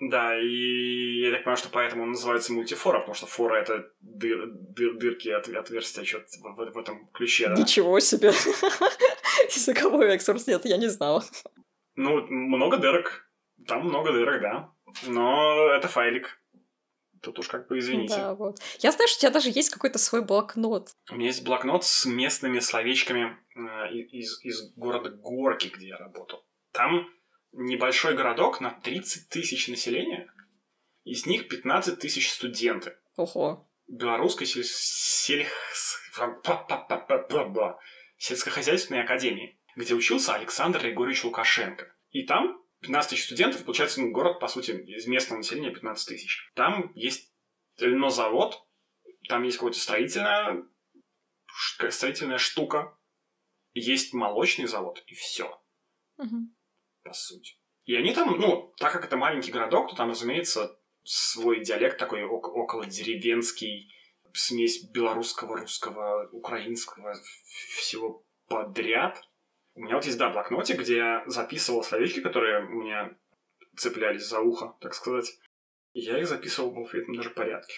Да, и я так понимаю, что поэтому он называется мультифора, потому что фора — это дыр, дыр, дырки, от, отверстия, что-то в, в этом ключе, да? Ничего себе! Языковой экскурс, нет, я не знала. Ну, много дырок. Там много дырок, да. Но это файлик. Тут уж как бы извините. Да, вот. Я знаю, что у тебя даже есть какой-то свой блокнот. У меня есть блокнот с местными словечками э, из, из города Горки, где я работал. Там небольшой городок на 30 тысяч населения, из них 15 тысяч студенты. Ого. Белорусской сель... Сель... сельскохозяйственной академии, где учился Александр Григорьевич Лукашенко. И там 15 тысяч студентов, получается, ну, город, по сути, из местного населения 15 тысяч. Там есть льнозавод, там есть какая-то строительная, строительная штука, есть молочный завод, и все. Угу по сути. И они там, ну, так как это маленький городок, то там, разумеется, свой диалект такой около деревенский, смесь белорусского, русского, украинского, всего подряд. У меня вот есть, да, блокнотик, где я записывал словечки, которые у меня цеплялись за ухо, так сказать. И я их записывал в алфавитном даже порядке.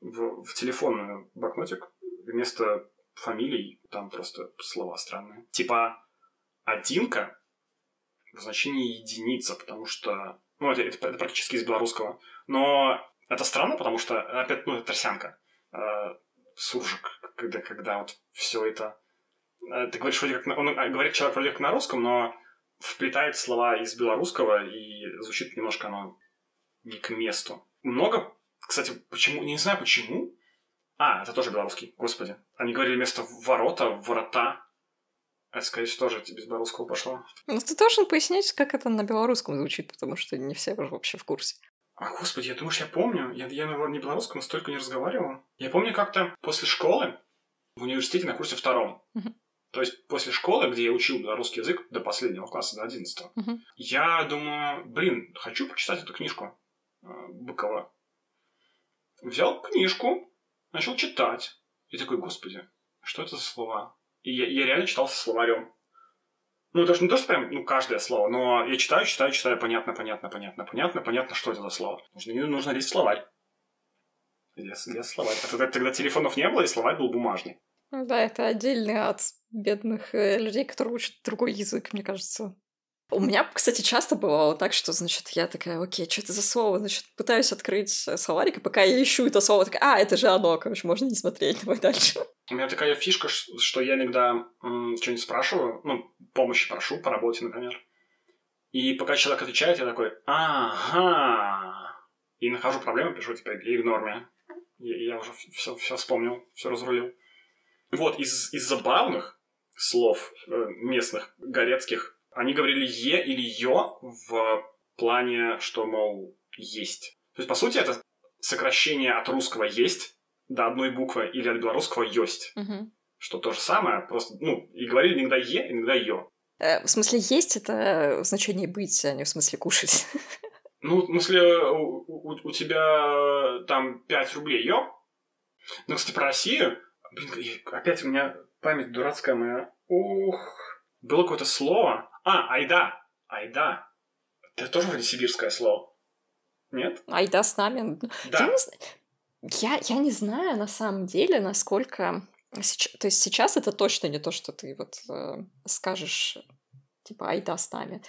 В, в телефонный блокнотик вместо фамилий там просто слова странные. Типа «одинка» в значении единица, потому что... Ну, это, это, это практически из белорусского. Но это странно, потому что, опять, ну, это тросянка. Э, суржик, когда, когда вот все это... Э, ты говоришь вроде как... Он говорит человек вроде как на русском, но вплетает слова из белорусского, и звучит немножко оно не к месту. Много, кстати, почему, не знаю почему. А, это тоже белорусский, господи. Они говорили вместо ворота, ворота. Это, скорее всего, тоже без белорусского пошло. Ну, ты должен пояснить, как это на белорусском звучит, потому что не все вообще в курсе. А, господи, я думаю, я помню. Я, я на не белорусском столько не разговаривал. Я помню как-то после школы в университете на курсе втором. Мгм. То есть после школы, где я учил белорусский язык до последнего класса, до 11 Мгм. я думаю, блин, хочу прочитать эту книжку э, Быкова. Взял книжку, начал читать. И такой, господи, что это за слова? И я, я реально читал со словарем. Ну, это же не то, что прям, ну, каждое слово, но я читаю, читаю, читаю, понятно, понятно, понятно, понятно, понятно, что это за слово. Нужно, нужно лезть словарь. Лез, лез словарь. А тогда, тогда телефонов не было, и словарь был бумажный. Ну Да, это отдельный от бедных э, людей, которые учат другой язык, мне кажется. У меня, кстати, часто бывало так, что, значит, я такая, окей, что это за слово? Значит, пытаюсь открыть словарик, и пока я ищу это слово, такая, а, это же оно, короче, можно не смотреть, давай дальше. У меня такая фишка, что я иногда что-нибудь спрашиваю, ну, помощи прошу по работе, например. И пока человек отвечает, я такой, ага. И нахожу проблему, пишу теперь ignore me. И я уже все, все вспомнил, все разрулил. Вот, из, из забавных слов э, местных, горецких, они говорили «е» или «ё» в плане, что, мол, «есть». То есть, по сути, это сокращение от русского «есть» до одной буквы или от белорусского «ёсть». Мгм. Что то же самое, просто, ну, и говорили иногда «е», иногда «ё». Э, В смысле, есть это в значении быть, а не в смысле кушать. Ну, в смысле, у, у- у тебя там 5 рублей, ё? Ну, кстати, про Россию, блин, опять у меня память дурацкая моя. Ух, было какое-то слово. А, айда, айда. Это тоже вроде сибирское слово. Нет? Айда с нами. Я Да. не, зн- я, я не знаю на самом деле, насколько... То есть сейчас это точно не то, что ты вот э, скажешь, типа, айда с нами.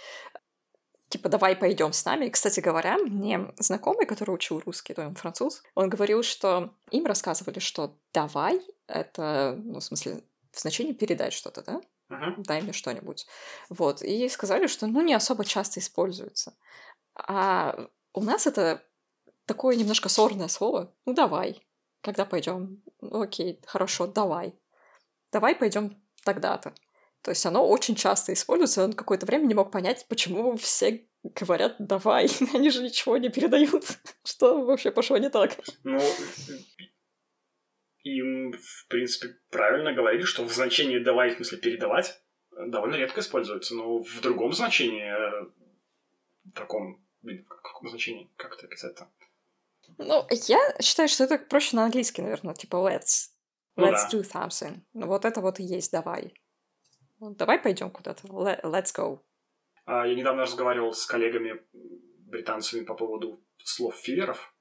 Типа, давай пойдем с нами. И, Кстати говоря, мне знакомый, который учил русский, то он француз, он говорил, что им рассказывали, что давай это, ну, в смысле, в значении передать что-то, да? Мгм. дай мне что-нибудь. Вот. И сказали, что, ну, не особо часто используется. А у нас это такое немножко сорное слово. Ну, давай. Когда пойдем? Окей, хорошо, давай. Давай пойдем тогда-то. То есть оно очень часто используется, и он какое-то время не мог понять, почему все говорят «давай», они же ничего не передают. Что вообще пошло не так? Ну, им, в принципе, правильно говорили, что в значении «давай», в смысле «передавать», довольно редко используется, но в другом значении, э, таком, блин, в каком значении, как это описать-то? Ну, я считаю, что это проще на английский, наверное, типа let's. Ну Let's да. do something. Ну, вот это вот и есть давай. Ну, давай пойдем куда-то. Le- Let's go. А, Я недавно разговаривал с коллегами британцами по поводу слов филлеров,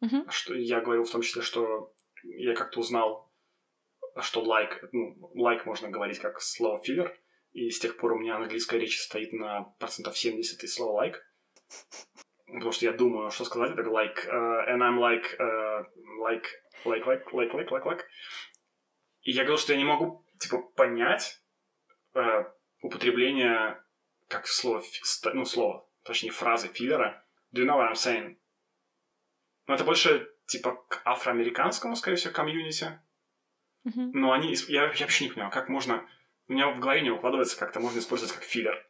Мгм. что я говорил в том числе, что я как-то узнал, что like, ну, like можно говорить как слово филлер, и с тех пор у меня английская речь стоит на процентов 70 из слова like. Потому что я думаю, что сказать, это like, uh, and I'm like, uh, like, like, like, like, like, like. И я говорил, что я не могу, типа, понять э, употребление как слово, ну, слово, точнее, фразы филлера. Do you know what I'm saying? Ну, это больше, типа, к афроамериканскому, скорее всего, комьюнити. Мгм. Но они... Я, я вообще не понимаю, как можно... У меня в голове не укладывается, как это можно использовать как филлер.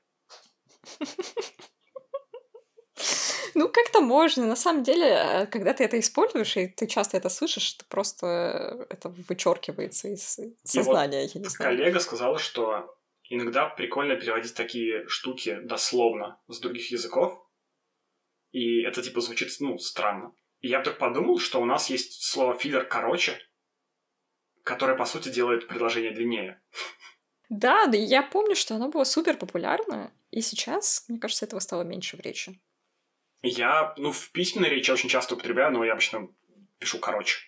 Ну, как-то можно. На самом деле, э, когда ты это используешь, и ты часто это слышишь, ты просто э, это вычеркивается из сознания, я не знаю. Коллега сказала, что иногда прикольно переводить такие штуки дословно с других языков, и это, типа, звучит, ну, странно. И я вдруг подумал, что у нас есть слово филлер короче, которое, по сути, делает предложение длиннее. Да, да, я помню, что оно было супер популярно, и сейчас, мне кажется, этого стало меньше в речи. Я, ну, в письменной речи очень часто употребляю, но я обычно пишу короче.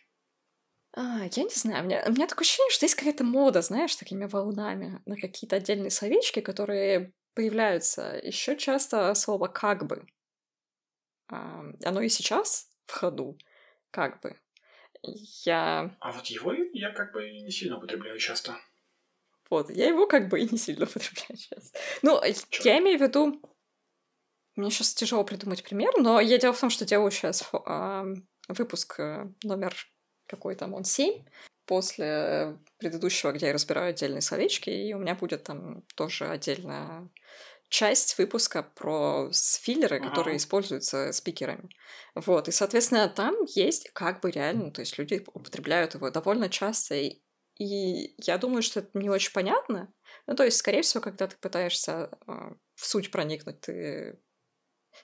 А, я не знаю, у меня, у меня такое ощущение, что есть какая-то мода, знаешь, такими волнами на какие-то отдельные словечки, которые появляются. Еще часто слово «как бы». А, оно и сейчас в ходу, как бы. Я... А вот его я как бы не сильно употребляю часто. Вот, я его как бы и не сильно употребляю сейчас. Ну, Чё? я имею в виду... Мне сейчас тяжело придумать пример, но я дело в том, что делаю сейчас э, выпуск э, номер какой там он, 7, после предыдущего, где я разбираю отдельные словечки, и у меня будет там тоже отдельная часть выпуска про филлеры, ага. которые используются спикерами. Вот, и, соответственно, там есть как бы реально, то есть люди употребляют его довольно часто, и, и я думаю, что это не очень понятно. Ну, то есть, скорее всего, когда ты пытаешься э, в суть проникнуть, ты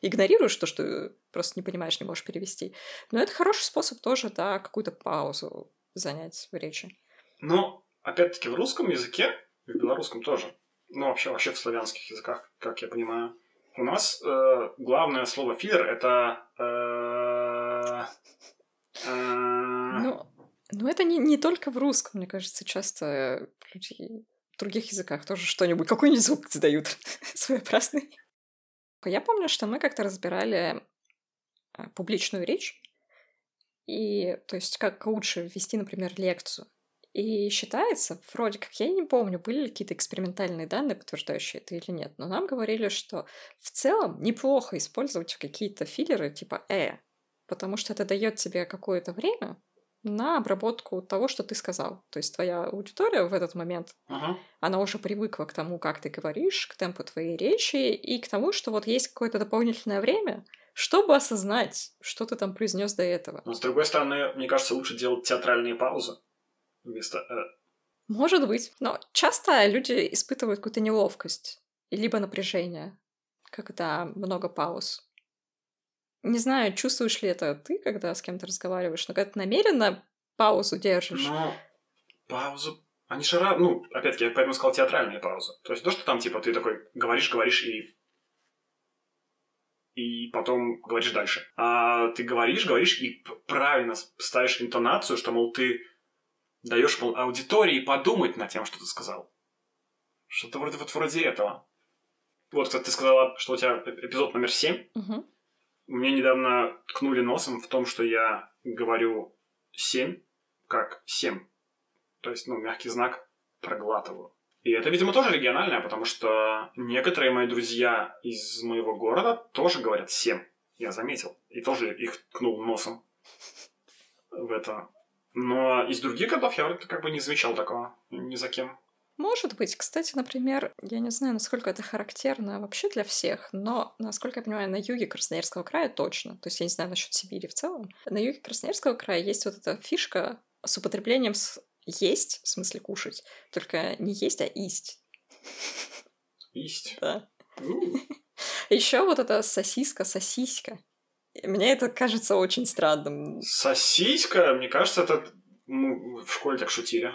игнорируешь то, что просто не понимаешь, не можешь перевести. Но это хороший способ тоже, да, какую-то паузу занять в речи. Ну, опять-таки, в русском языке, и в белорусском тоже, ну, вообще, вообще в славянских языках, как я понимаю. У нас э, главное слово филлер это... Э, э... Ну, ну, это не, не только в русском, мне кажется, часто люди в других языках тоже что-нибудь, какой-нибудь звук задают своеобразный. Я помню, что мы как-то разбирали э, публичную речь, и, то есть, как лучше вести, например, лекцию. И считается, вроде как, я не помню, были ли какие-то экспериментальные данные, подтверждающие это или нет, но нам говорили, что в целом неплохо использовать какие-то филлеры типа «э», потому что это дает тебе какое-то время на обработку того, что ты сказал. То есть твоя аудитория в этот момент, uh-huh. она уже привыкла к тому, как ты говоришь, к темпу твоей речи и к тому, что вот есть какое-то дополнительное время, чтобы осознать, что ты там произнес до этого. Но с другой стороны, мне кажется, лучше делать театральные паузы вместо «э». Может быть. Но часто люди испытывают какую-то неловкость, либо напряжение, когда много пауз. Не знаю, чувствуешь ли это ты, когда с кем-то разговариваешь, но когда ты намеренно паузу держишь. Но паузу... Они же... Ну, опять-таки, я поэтому сказал театральные паузы. То есть то, что там, типа, ты такой говоришь, говоришь и и потом говоришь дальше. А ты говоришь, говоришь и правильно ставишь интонацию, что, мол, ты даешь мол, аудитории подумать над тем, что ты сказал. Что-то вроде, вот вроде этого. Вот, кстати, ты сказала, что у тебя эпизод номер семь. Угу. Мне недавно ткнули носом в том, что я говорю семь как семь. То есть, ну, мягкий знак проглатываю. И это, видимо, тоже региональное, потому что некоторые мои друзья из моего города тоже говорят семь. Я заметил. И тоже их ткнул носом в это. Но из других городов я вроде как бы не замечал такого ни за кем. Может быть. Кстати, например, я не знаю, насколько это характерно вообще для всех, но, насколько я понимаю, на юге Красноярского края точно. То есть я не знаю насчет Сибири в целом. На юге Красноярского края есть вот эта фишка с употреблением с есть, в смысле кушать, только не есть, а есть. Есть? Да. Еще вот эта сосиска, сосиска. Мне это кажется очень странным. Сосиска? Мне кажется, это ну, в школе так шутили.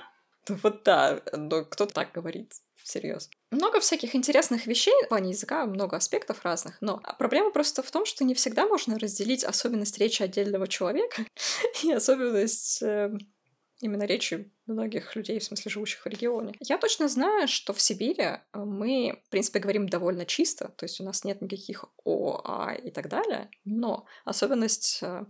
Вот да, но кто так говорит, всерьез. Много всяких интересных вещей в плане языка, много аспектов разных, но проблема просто в том, что не всегда можно разделить особенность речи отдельного человека и особенность э, именно речи многих людей, в смысле живущих в регионе. Я точно знаю, что в Сибири э, мы, в принципе, говорим довольно чисто, то есть у нас нет никаких О, А и так далее, но особенность э,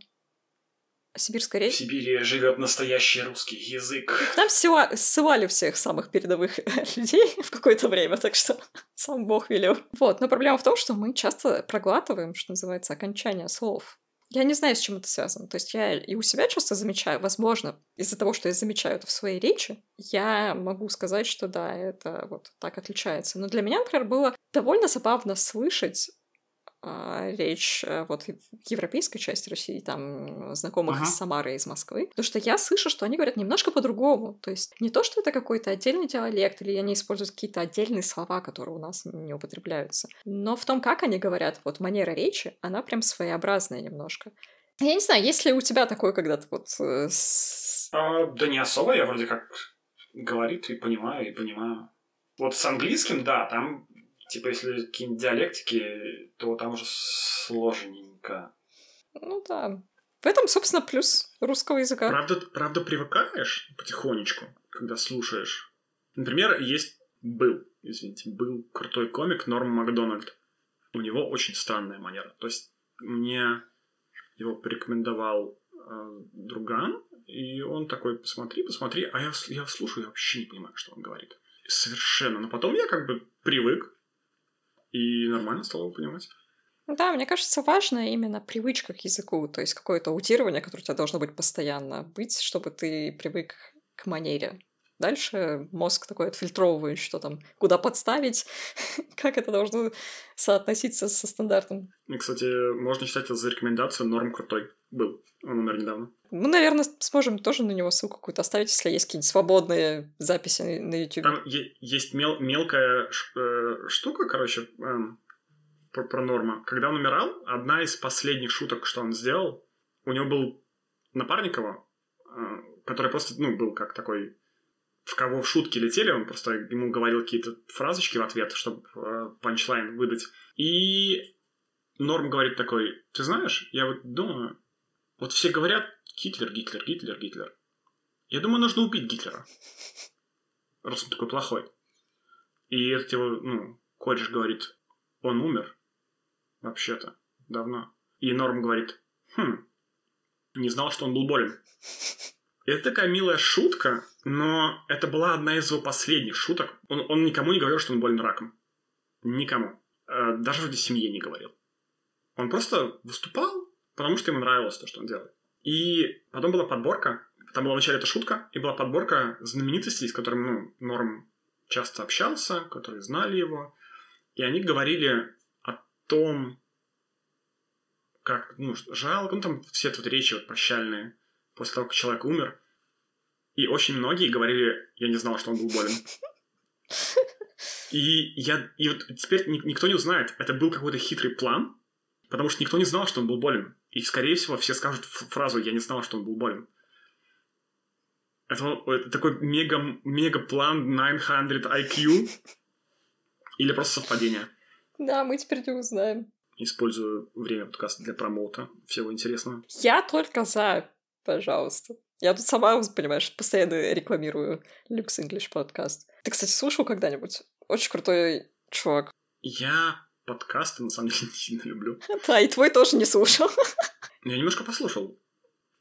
сибирской речи... В Сибири живет настоящий русский язык. Там ссыла... ссылали всех самых передовых людей в какое-то время, так что сам Бог велел. Вот, но проблема в том, что мы часто проглатываем, что называется, окончание слов. Я не знаю, с чем это связано. То есть я и у себя часто замечаю, возможно, из-за того, что я замечаю это в своей речи, я могу сказать, что да, это вот так отличается. Но для меня, например, было довольно забавно слышать речь э, вот европейской части России, там знакомых ага. из Самары, из Москвы, потому что я слышу, что они говорят немножко по-другому. То есть не то, что это какой-то отдельный диалект, или они используют какие-то отдельные слова, которые у нас не употребляются. Но в том, как они говорят, вот манера речи, она прям своеобразная немножко. Я не знаю, есть ли у тебя такое когда-то вот... Э, с... А, да не особо, я вроде как говорит и понимаю, и понимаю. Вот с английским, да, там Типа, если какие-нибудь диалектики, то там уже сложненько. Ну да. В этом, собственно, плюс русского языка. Правда, правда привыкаешь потихонечку, когда слушаешь. Например, есть был, извините, был крутой комик Норм Макдональд. У него очень странная манера. То есть мне его порекомендовал э, друган, и он такой, посмотри, посмотри, а я, я слушаю, я вообще не понимаю, что он говорит. Совершенно. Но потом я как бы привык и нормально стал его понимать. Да, мне кажется, важно именно привычка к языку, то есть какое-то аудирование, которое у тебя должно быть постоянно быть, чтобы ты привык к манере. Дальше мозг такой отфильтровывает, что там, куда подставить, как это должно соотноситься со стандартом. И, кстати, можно считать это за рекомендацию Норм крутой был. Он умер недавно. Мы, наверное, сможем тоже на него ссылку какую-то оставить, если есть какие-нибудь свободные записи на YouTube. Там есть мел- мелкая э, штука, короче, э, про, про Норма. Когда он умирал, одна из последних шуток, что он сделал, у него был напарник его, э, который просто, ну, был как такой в кого в шутки летели, он просто ему говорил какие-то фразочки в ответ, чтобы э, выдать. И Норм говорит такой, ты знаешь, я вот думаю, вот все говорят Гитлер, Гитлер, Гитлер, Гитлер. Я думаю, нужно убить Гитлера. Раз он такой плохой. И этот его, ну, кореш говорит, он умер. Вообще-то. Давно. И Норм говорит, хм, не знал, что он был болен. Это такая милая шутка, но это была одна из его последних шуток. Он, он никому не говорил, что он болен раком. Никому. Э, даже вроде семье не говорил. Он просто выступал, потому что ему нравилось то, что он делает. И потом была подборка. Там была вначале эта шутка, и была подборка знаменитостей, с которыми ну, Норм часто общался, которые знали его. И они говорили о том, как, ну, жалко, ну, там все тут речи вот прощальные после того, как человек умер. И очень многие говорили, я не знал, что он был болен. И я и вот теперь никто не узнает, это был какой-то хитрый план, потому что никто не знал, что он был болен. И, скорее всего, все скажут фразу «я не знал, что он был болен». Это, это такой мега, мега план 900 IQ или просто совпадение. Да, мы теперь не узнаем. Использую время подкаста для промоута всего интересного. Я только за пожалуйста. Я тут сама, понимаешь, постоянно рекламирую Люкс English подкаст. Ты, кстати, слушал когда-нибудь? Очень крутой чувак. Я подкасты, на самом деле, не сильно люблю. Да, и твой тоже не слушал. Я немножко послушал.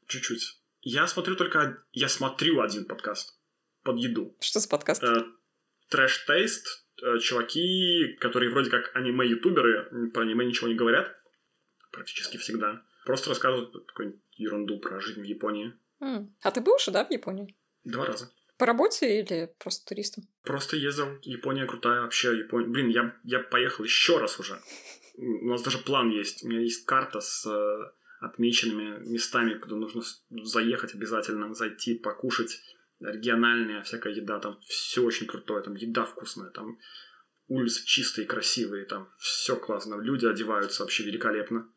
Чуть-чуть. Я смотрю только... Я смотрю один подкаст. Под еду. Что за подкаст? Трэш Тейст. Э, чуваки, которые вроде как аниме-ютуберы, про аниме ничего не говорят. Практически всегда. Просто рассказывают такую ерунду про жизнь в Японии. А ты был уже, да, в Японии? Два раза. По работе или просто туристом? Просто ездил. Япония крутая вообще. Япония... Блин, я, я поехал еще раз уже. У нас даже план есть. У меня есть карта с э, отмеченными местами, куда нужно заехать обязательно, зайти, покушать. Региональная всякая еда. Там все очень крутое. Там еда вкусная. Там улицы чистые, красивые. Там все классно. Люди одеваются вообще великолепно.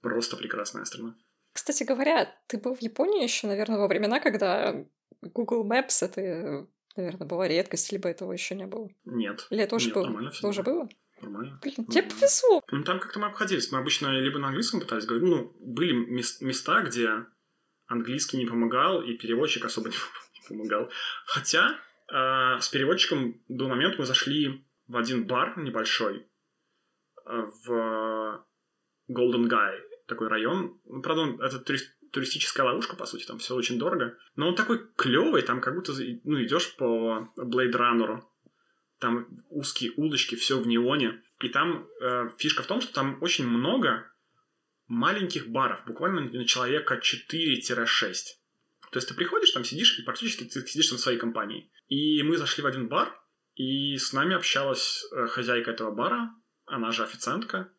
Просто прекрасная страна. Кстати говоря, ты был в Японии еще, наверное, во времена, когда Google Maps это, наверное, была редкость, либо этого еще не было. Нет. Или это уже Нет, было? Нормально это уже было? Нормально. Блин, тебе повезло. Ну, там как-то мы обходились. Мы обычно либо на английском пытались говорить. Ну, были места, где английский не помогал, и переводчик особо не помогал. Хотя э, с переводчиком до момента мы зашли в один бар небольшой э, в Golden Guy такой район. Ну, правда, это турист, туристическая ловушка, по сути, там все очень дорого. Но он такой клевый, там как будто ну, идешь по Blade Runner. Там узкие улочки, все в неоне. И там э, фишка в том, что там очень много маленьких баров, буквально на человека 4-6. То есть ты приходишь, там сидишь, и практически ты сидишь там в своей компании. И мы зашли в один бар, и с нами общалась э, хозяйка этого бара, она же официантка,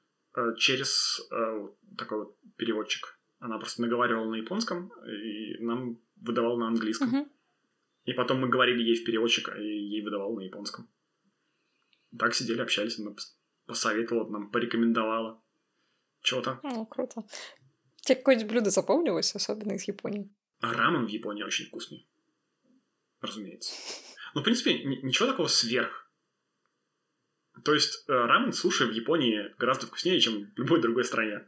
через э, такой вот переводчик. Она просто наговаривала на японском и нам выдавала на английском. И потом мы говорили ей в переводчик, и ей выдавал на японском. Так сидели, общались, она посоветовала нам, порекомендовала. Чего-то. Ну, круто. Тебе какое-нибудь блюдо запомнилось, особенно из Японии? А рамен в Японии очень вкусный. Разумеется. Ну, в принципе, ничего такого сверх то есть э, рамен суши в Японии гораздо вкуснее, чем в любой другой стране.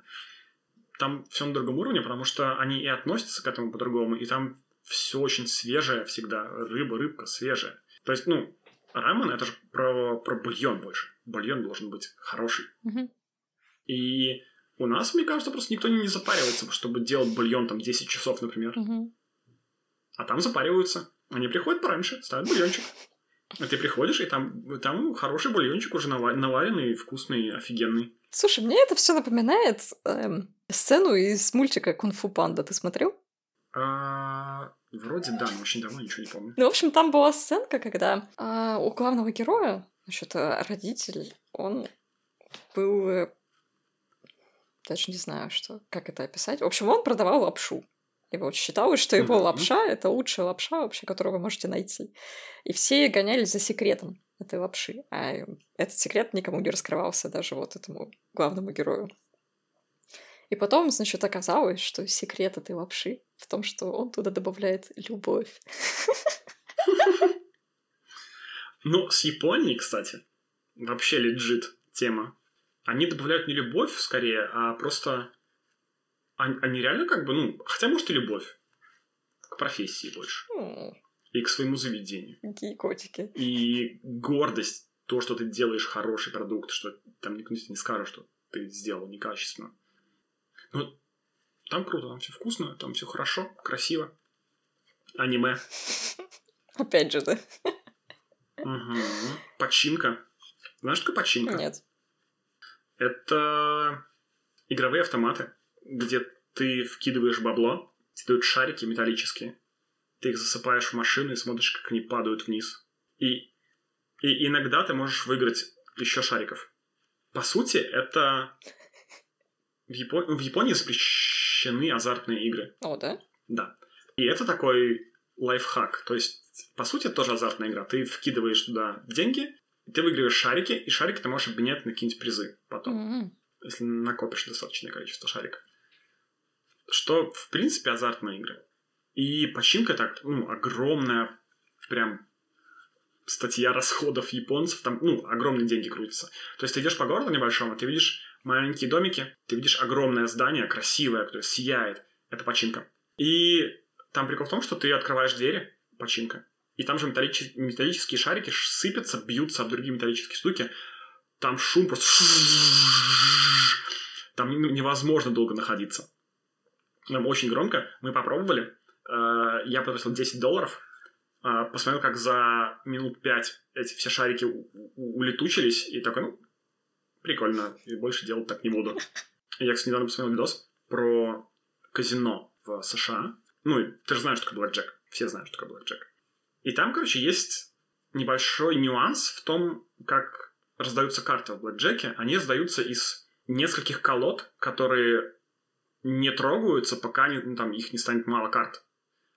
Там все на другом уровне, потому что они и относятся к этому по-другому, и там все очень свежее всегда. Рыба, рыбка свежая. То есть, ну, рамен это же про, про бульон больше. Бульон должен быть хороший. Mm-hmm. И у нас, мне кажется, просто никто не запаривается, чтобы делать бульон там 10 часов, например. Mm-hmm. А там запариваются. Они приходят пораньше, ставят бульончик. А ты приходишь, и там, там хороший бульончик уже наваренный, вкусный, офигенный. Слушай, мне это все напоминает эм, сцену из мультика Кунг-фу Панда. Ты смотрел? А, вроде да, но очень давно ничего не помню. Ну, в общем, там была сценка, когда а, у главного героя, значит, родитель, он был э, даже не знаю, что, как это описать. В общем, он продавал лапшу. Вот считалось, что его лапша — это лучшая лапша вообще, которую вы можете найти. И все гонялись за секретом этой лапши. А этот секрет никому не раскрывался, даже вот этому главному герою. И потом, значит, оказалось, что секрет этой лапши в том, что он туда добавляет любовь. Ну, с Японией, кстати, вообще лежит тема. Они добавляют не любовь, скорее, а просто они реально как бы, ну, хотя, может, и любовь к профессии больше. Mm. И к своему заведению. Какие котики. И гордость, то, что ты делаешь хороший продукт, что там никто не скажет, что ты сделал некачественно. Ну, там круто, там все вкусно, там все хорошо, красиво. Аниме. Опять же, да? Угу. Починка. Знаешь, что такое починка? Нет. Это игровые автоматы где ты вкидываешь бабло, тебе дают шарики металлические, ты их засыпаешь в машину и смотришь, как они падают вниз. И, и иногда ты можешь выиграть еще шариков. По сути, это... В, Япон... в Японии запрещены азартные игры. О, да? Да. И это такой лайфхак. То есть, по сути, это тоже азартная игра. Ты вкидываешь туда деньги, ты выигрываешь шарики, и шарики ты можешь обменять на какие-нибудь призы потом. Mm-hmm. Если накопишь достаточное количество шариков что, в принципе, азартные игры. И починка так, ну, огромная, прям статья расходов японцев, там, ну, огромные деньги крутятся. То есть ты идешь по городу небольшому, ты видишь маленькие домики, ты видишь огромное здание, красивое, которое сияет. Это починка. И там прикол в том, что ты открываешь двери, починка, и там же металлические, металлические шарики сыпятся, бьются об другие металлические штуки. Там шум просто... Там невозможно долго находиться нам очень громко. Мы попробовали. Э, я потратил 10 долларов. Э, посмотрел, как за минут 5 эти все шарики улетучились. И такой, ну, прикольно. И больше делать так не буду. Я, кстати, недавно посмотрел видос про казино в США. Ну, ты же знаешь, что такое блэкджек. Все знают, что такое блэкджек. И там, короче, есть небольшой нюанс в том, как раздаются карты в блэкджеке. Они раздаются из нескольких колод, которые не трогаются, пока не, ну, там, их не станет мало карт.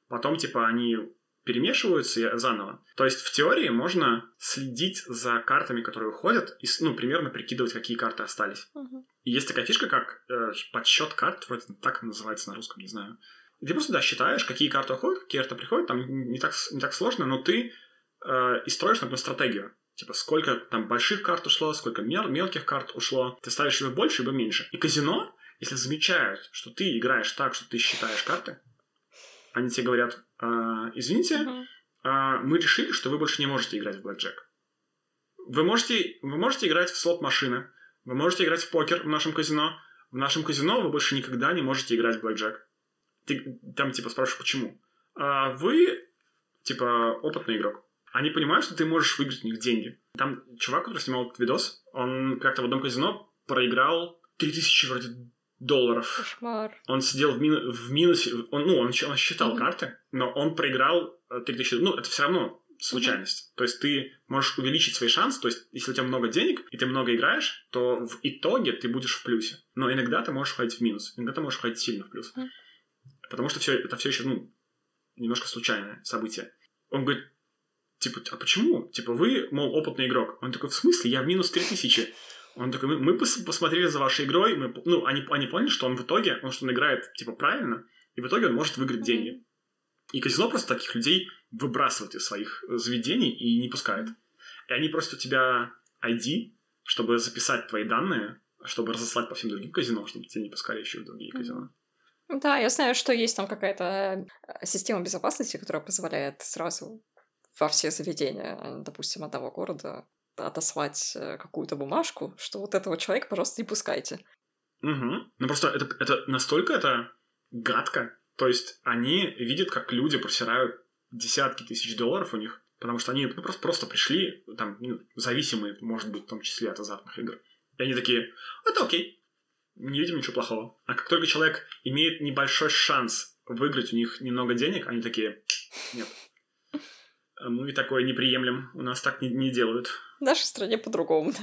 Потом, типа, они перемешиваются заново. То есть в теории можно следить за картами, которые уходят, и, ну, примерно прикидывать, какие карты остались. Uh-huh. И есть такая фишка, как э, подсчет карт, вроде так называется на русском, не знаю. И ты просто, да, считаешь, какие карты уходят, какие карты приходят, там не так, не так сложно, но ты э, и строишь, например, стратегию. Типа, сколько там больших карт ушло, сколько мел- мелких карт ушло. Ты ставишь либо больше, либо меньше. И казино если замечают, что ты играешь так, что ты считаешь карты, они тебе говорят, а, извините, а, мы решили, что вы больше не можете играть в блэкджек. Вы можете, вы можете играть в слот-машины, вы можете играть в покер в нашем казино. В нашем казино вы больше никогда не можете играть в блэкджек. Ты там типа спрашиваешь, почему? А вы, типа, опытный игрок. Они понимают, что ты можешь выиграть у них деньги. Там чувак, который снимал этот видос, он как-то в одном казино проиграл 3000 вроде долларов. Кошмар. Он сидел в, мину, в минусе, он, ну, он, он считал mm-hmm. карты, но он проиграл 3000, э, ну, это все равно случайность. Mm-hmm. То есть ты можешь увеличить свои шансы, то есть если у тебя много денег, и ты много играешь, то в итоге ты будешь в плюсе. Но иногда ты можешь входить в минус, иногда ты можешь входить сильно в плюс. Mm-hmm. Потому что все, это все еще, ну, немножко случайное событие. Он говорит, типа, а почему? Типа, вы, мол, опытный игрок. Он такой, в смысле? Я в минус 3000. Он такой, мы, мы посмотрели за вашей игрой, мы, ну, они, они поняли, что он в итоге, он что он играет, типа, правильно, и в итоге он может выиграть деньги. И казино просто таких людей выбрасывает из своих заведений и не пускает. И они просят у тебя ID, чтобы записать твои данные, чтобы разослать по всем другим казино, чтобы тебя не пускали еще в другие казино. Да, я знаю, что есть там какая-то э, система безопасности, которая позволяет сразу во все заведения, допустим, одного города отослать э, какую-то бумажку, что вот этого человека, пожалуйста, не пускайте. Угу. Ну просто это, это настолько это гадко. То есть они видят, как люди просирают десятки тысяч долларов у них. Потому что они ну, просто, просто пришли, там, ну, зависимые, может быть, в том числе от азартных игр. И они такие, это окей, не видим ничего плохого. А как только человек имеет небольшой шанс выиграть у них немного денег, они такие, нет, мы такое не приемлем, у нас так не, не делают. В нашей стране по-другому.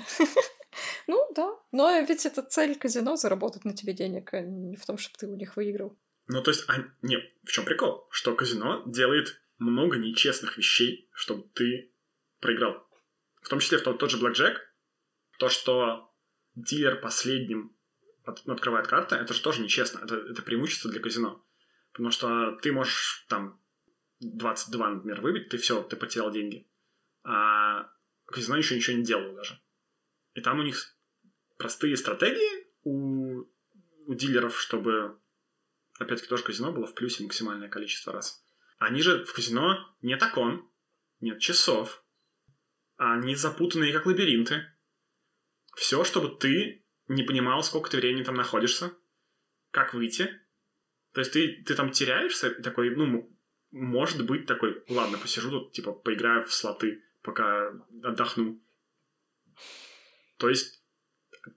Ну, да. Но ведь это цель казино — заработать на тебе денег, а не в том, чтобы ты у них выиграл. Ну, то есть, а, не, в чем прикол? Что казино делает много нечестных вещей, чтобы ты проиграл. В том числе в тот, тот же Blackjack. То, что дилер последним от, ну, открывает карты, это же тоже нечестно. Это, это преимущество для казино. Потому что ты можешь там 22, например, выбить, ты все, ты потерял деньги. А казино еще ничего не делало даже. И там у них простые стратегии у, у дилеров, чтобы, опять-таки, тоже казино было в плюсе максимальное количество раз. Они же в казино нет окон, нет часов, они запутанные, как лабиринты. Все, чтобы ты не понимал, сколько ты времени там находишься, как выйти. То есть ты, ты там теряешься, такой, ну, может быть такой, ладно, посижу тут, типа, поиграю в слоты, пока отдохну. То есть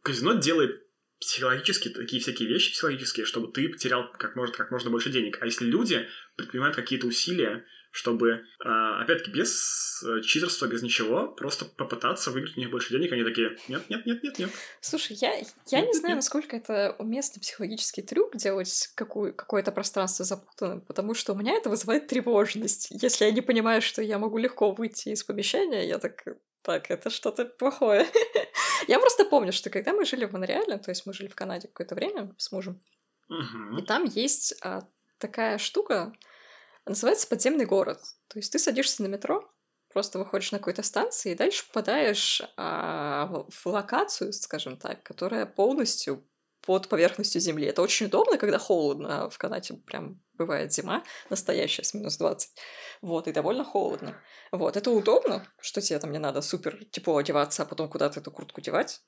казино делает психологически такие всякие вещи психологические, чтобы ты потерял как можно, как можно больше денег. А если люди предпринимают какие-то усилия, чтобы, а, опять-таки, без э, читерства, без ничего, просто попытаться выиграть у них больше денег, они такие, нет, нет, нет, нет, нет. Слушай, я, я не знаю, насколько это уместный психологический трюк делать какую, какое-то пространство запутанным, потому что у меня это вызывает тревожность. Если я не понимаю, что я могу легко выйти из помещения, я так, так, это что-то плохое. я просто помню, что когда мы жили в Монреале, то есть мы жили в Канаде какое-то время с мужем, и там есть а, такая штука, называется подземный город. То есть ты садишься на метро, просто выходишь на какой-то станции и дальше попадаешь а, в локацию, скажем так, которая полностью под поверхностью земли. Это очень удобно, когда холодно. В Канаде прям бывает зима настоящая с минус 20. Вот, и довольно холодно. Вот, это удобно, что тебе там не надо супер тепло одеваться, а потом куда-то эту куртку девать.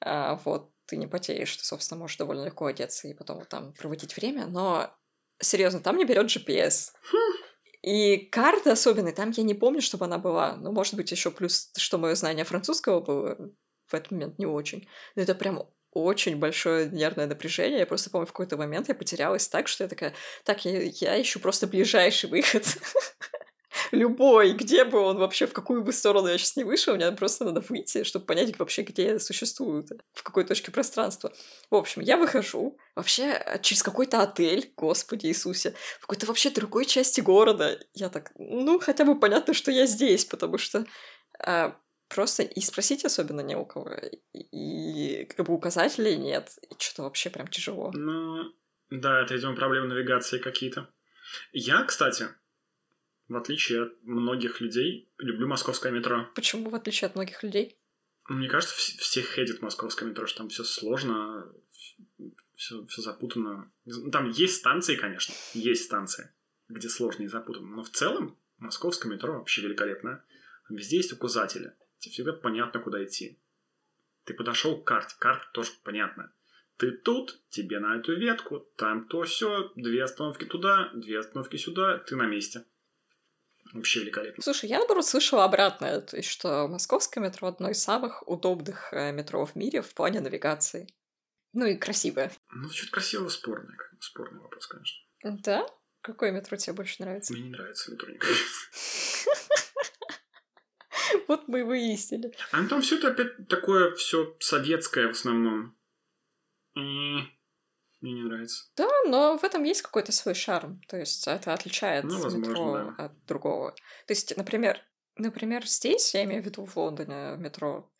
А, вот, ты не потеешь, ты, собственно, можешь довольно легко одеться и потом там проводить время, но серьезно, там не берет GPS. И карты особенно, там я не помню, чтобы она была. Ну, может быть, еще плюс, что мое знание французского было в этот момент не очень. Но это прям очень большое нервное напряжение. Я просто помню, в какой-то момент я потерялась так, что я такая, так, я, я ищу просто ближайший выход. любой, где бы он вообще, в какую бы сторону я сейчас не вышел, мне просто надо выйти, чтобы понять вообще, где я существую, в какой точке пространства. В общем, я выхожу вообще э, через какой-то отель, господи Иисусе, в какой-то вообще другой части города. Я так, ну, хотя бы понятно, что я здесь, потому что а, просто и спросить особенно не у кого, и как бы указателей нет, и что-то вообще прям тяжело. Ну, да, это, видимо, проблемы навигации какие-то. Я, кстати, в отличие от многих людей, люблю московское метро. Почему в отличие от многих людей? Мне кажется, всех хедит московское метро, что там все сложно, все, все запутано. Там есть станции, конечно, есть станции, где сложно и запутанно, но в целом московское метро вообще великолепное. Везде есть указатели, тебе всегда понятно, куда идти. Ты подошел к карте, карта тоже понятна. Ты тут, тебе на эту ветку, там то все, две остановки туда, две остановки сюда, ты на месте. Вообще великолепно. Слушай, я, наоборот, слышала обратное, то есть, что московское метро одно из самых удобных э, метро в мире в плане навигации. Ну и красивое. Ну, что-то красиво спорное. Спорный вопрос, конечно. Да? Какое метро тебе больше нравится? Мне не нравится метро никакое. Вот мы и выяснили. А там все это опять такое все советское в основном. Мне не нравится. Да, но в этом есть какой-то свой шарм. То есть это отличает ну, возможно, метро да. от другого. То есть, например, например, здесь, я имею в виду в Лондоне метро,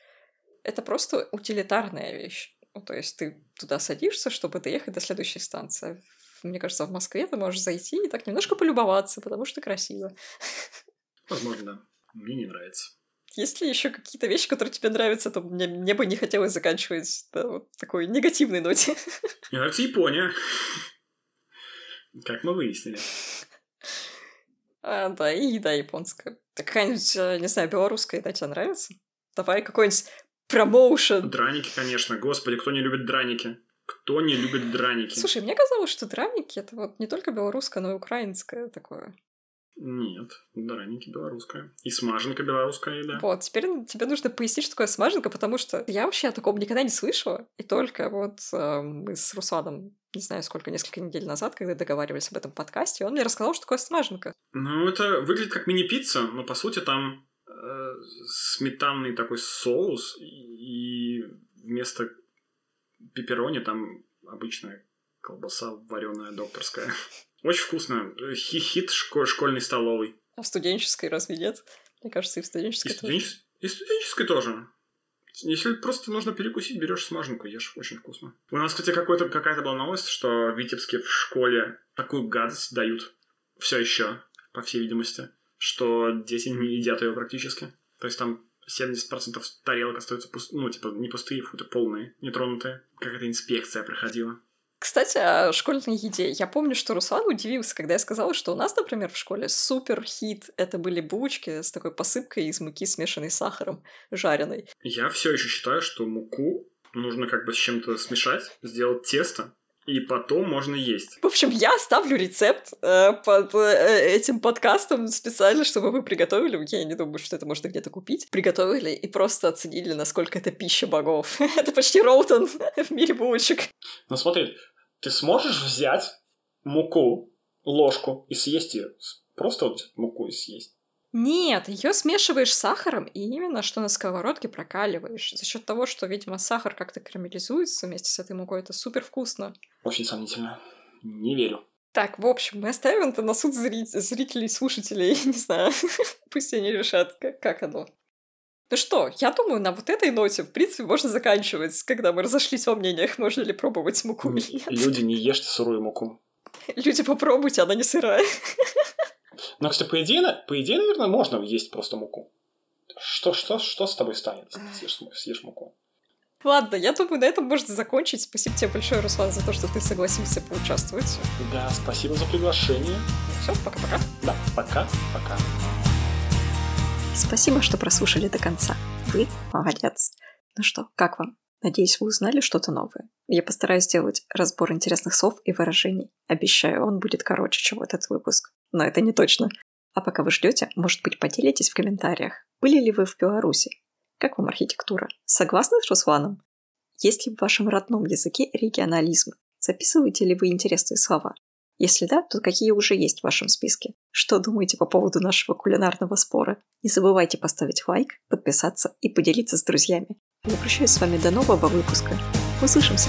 это просто утилитарная вещь. Ну, то есть ты туда садишься, чтобы доехать до следующей станции. Мне кажется, в Москве ты можешь зайти и так немножко полюбоваться, потому что красиво. Возможно, мне не нравится. Есть ли еще какие-то вещи, которые тебе нравятся, то мне, мне бы не хотелось заканчивать на вот такой негативной ноте. Мне нравится Япония. Как мы выяснили. А, да, и еда японская. Так какая-нибудь, э, не знаю, белорусская еда тебе нравится? Давай какой-нибудь промоушен. Драники, конечно. Господи, кто не любит драники? Кто не любит драники? Слушай, мне казалось, что драники — это вот не только белорусское, но и украинское такое. Нет, дараники белорусская. И смаженка белорусская еда. Вот, теперь тебе нужно пояснить, что такое смаженка, потому что я вообще о таком никогда не слышала. И только вот э, мы с Русланом не знаю, сколько, несколько недель назад, когда договаривались об этом подкасте, он мне рассказал, что такое смаженка. Ну, это выглядит как мини-пицца, но по сути там э, сметанный такой соус, и вместо пепперони там обычная колбаса вареная докторская. Очень вкусно. Хит школьной столовой. А в студенческой разве нет? Мне кажется, и в студенческой и тоже. И в студенческой тоже. Если просто нужно перекусить, берешь смаженку, ешь, очень вкусно. У нас, кстати, какой-то, какая-то была новость, что в Витебске в школе такую гадость дают все еще, по всей видимости, что дети не едят ее практически. То есть там 70% тарелок остаются пуст... ну, типа, не пустые, футы полные, нетронутые. Какая-то инспекция проходила. Кстати, о школьной еде. Я помню, что Руслан удивился, когда я сказала, что у нас, например, в школе супер хит. Это были булочки с такой посыпкой из муки, смешанной с сахаром, жареной. Я все еще считаю, что муку нужно как бы с чем-то смешать, сделать тесто, и потом можно есть. В общем, я оставлю рецепт э, под э, этим подкастом специально, чтобы вы приготовили. Я не думаю, что это можно где-то купить. Приготовили и просто оценили, насколько это пища богов. это почти Роутон в мире булочек. Ну смотри, ты сможешь взять муку, ложку и съесть ее? Просто вот взять муку и съесть? Нет, ее смешиваешь с сахаром и именно что на сковородке прокаливаешь. За счет того, что, видимо, сахар как-то карамелизуется вместе с этой мукой, это супер вкусно. Очень сомнительно. Не верю. Так, в общем, мы оставим это на суд зрителей, слушателей. Не знаю, пусть они решат, как, как оно. Ну что, я думаю, на вот этой ноте, в принципе, можно заканчивать, когда мы разошлись во мнениях, можно ли пробовать муку или нет. Люди, не ешьте сырую муку. Люди, попробуйте, она не сырая. Но, кстати, по идее, по идее, наверное, можно есть просто муку. Что, что, что с тобой станет, съешь, съешь муку? Ладно, я думаю, на этом можно закончить. Спасибо тебе большое, Руслан, за то, что ты согласился поучаствовать. Да, спасибо за приглашение. Все, пока-пока. Да, пока-пока. Спасибо, что прослушали до конца. Вы молодец. Ну что, как вам? Надеюсь, вы узнали что-то новое. Я постараюсь сделать разбор интересных слов и выражений. Обещаю, он будет короче, чем этот выпуск. Но это не точно. А пока вы ждете, может быть, поделитесь в комментариях. Были ли вы в Беларуси? Как вам архитектура? Согласны с Русланом? Есть ли в вашем родном языке регионализм? Записываете ли вы интересные слова? Если да, то какие уже есть в вашем списке? Что думаете по поводу нашего кулинарного спора? Не забывайте поставить лайк, подписаться и поделиться с друзьями. Я прощаюсь с вами до нового выпуска. Услышимся!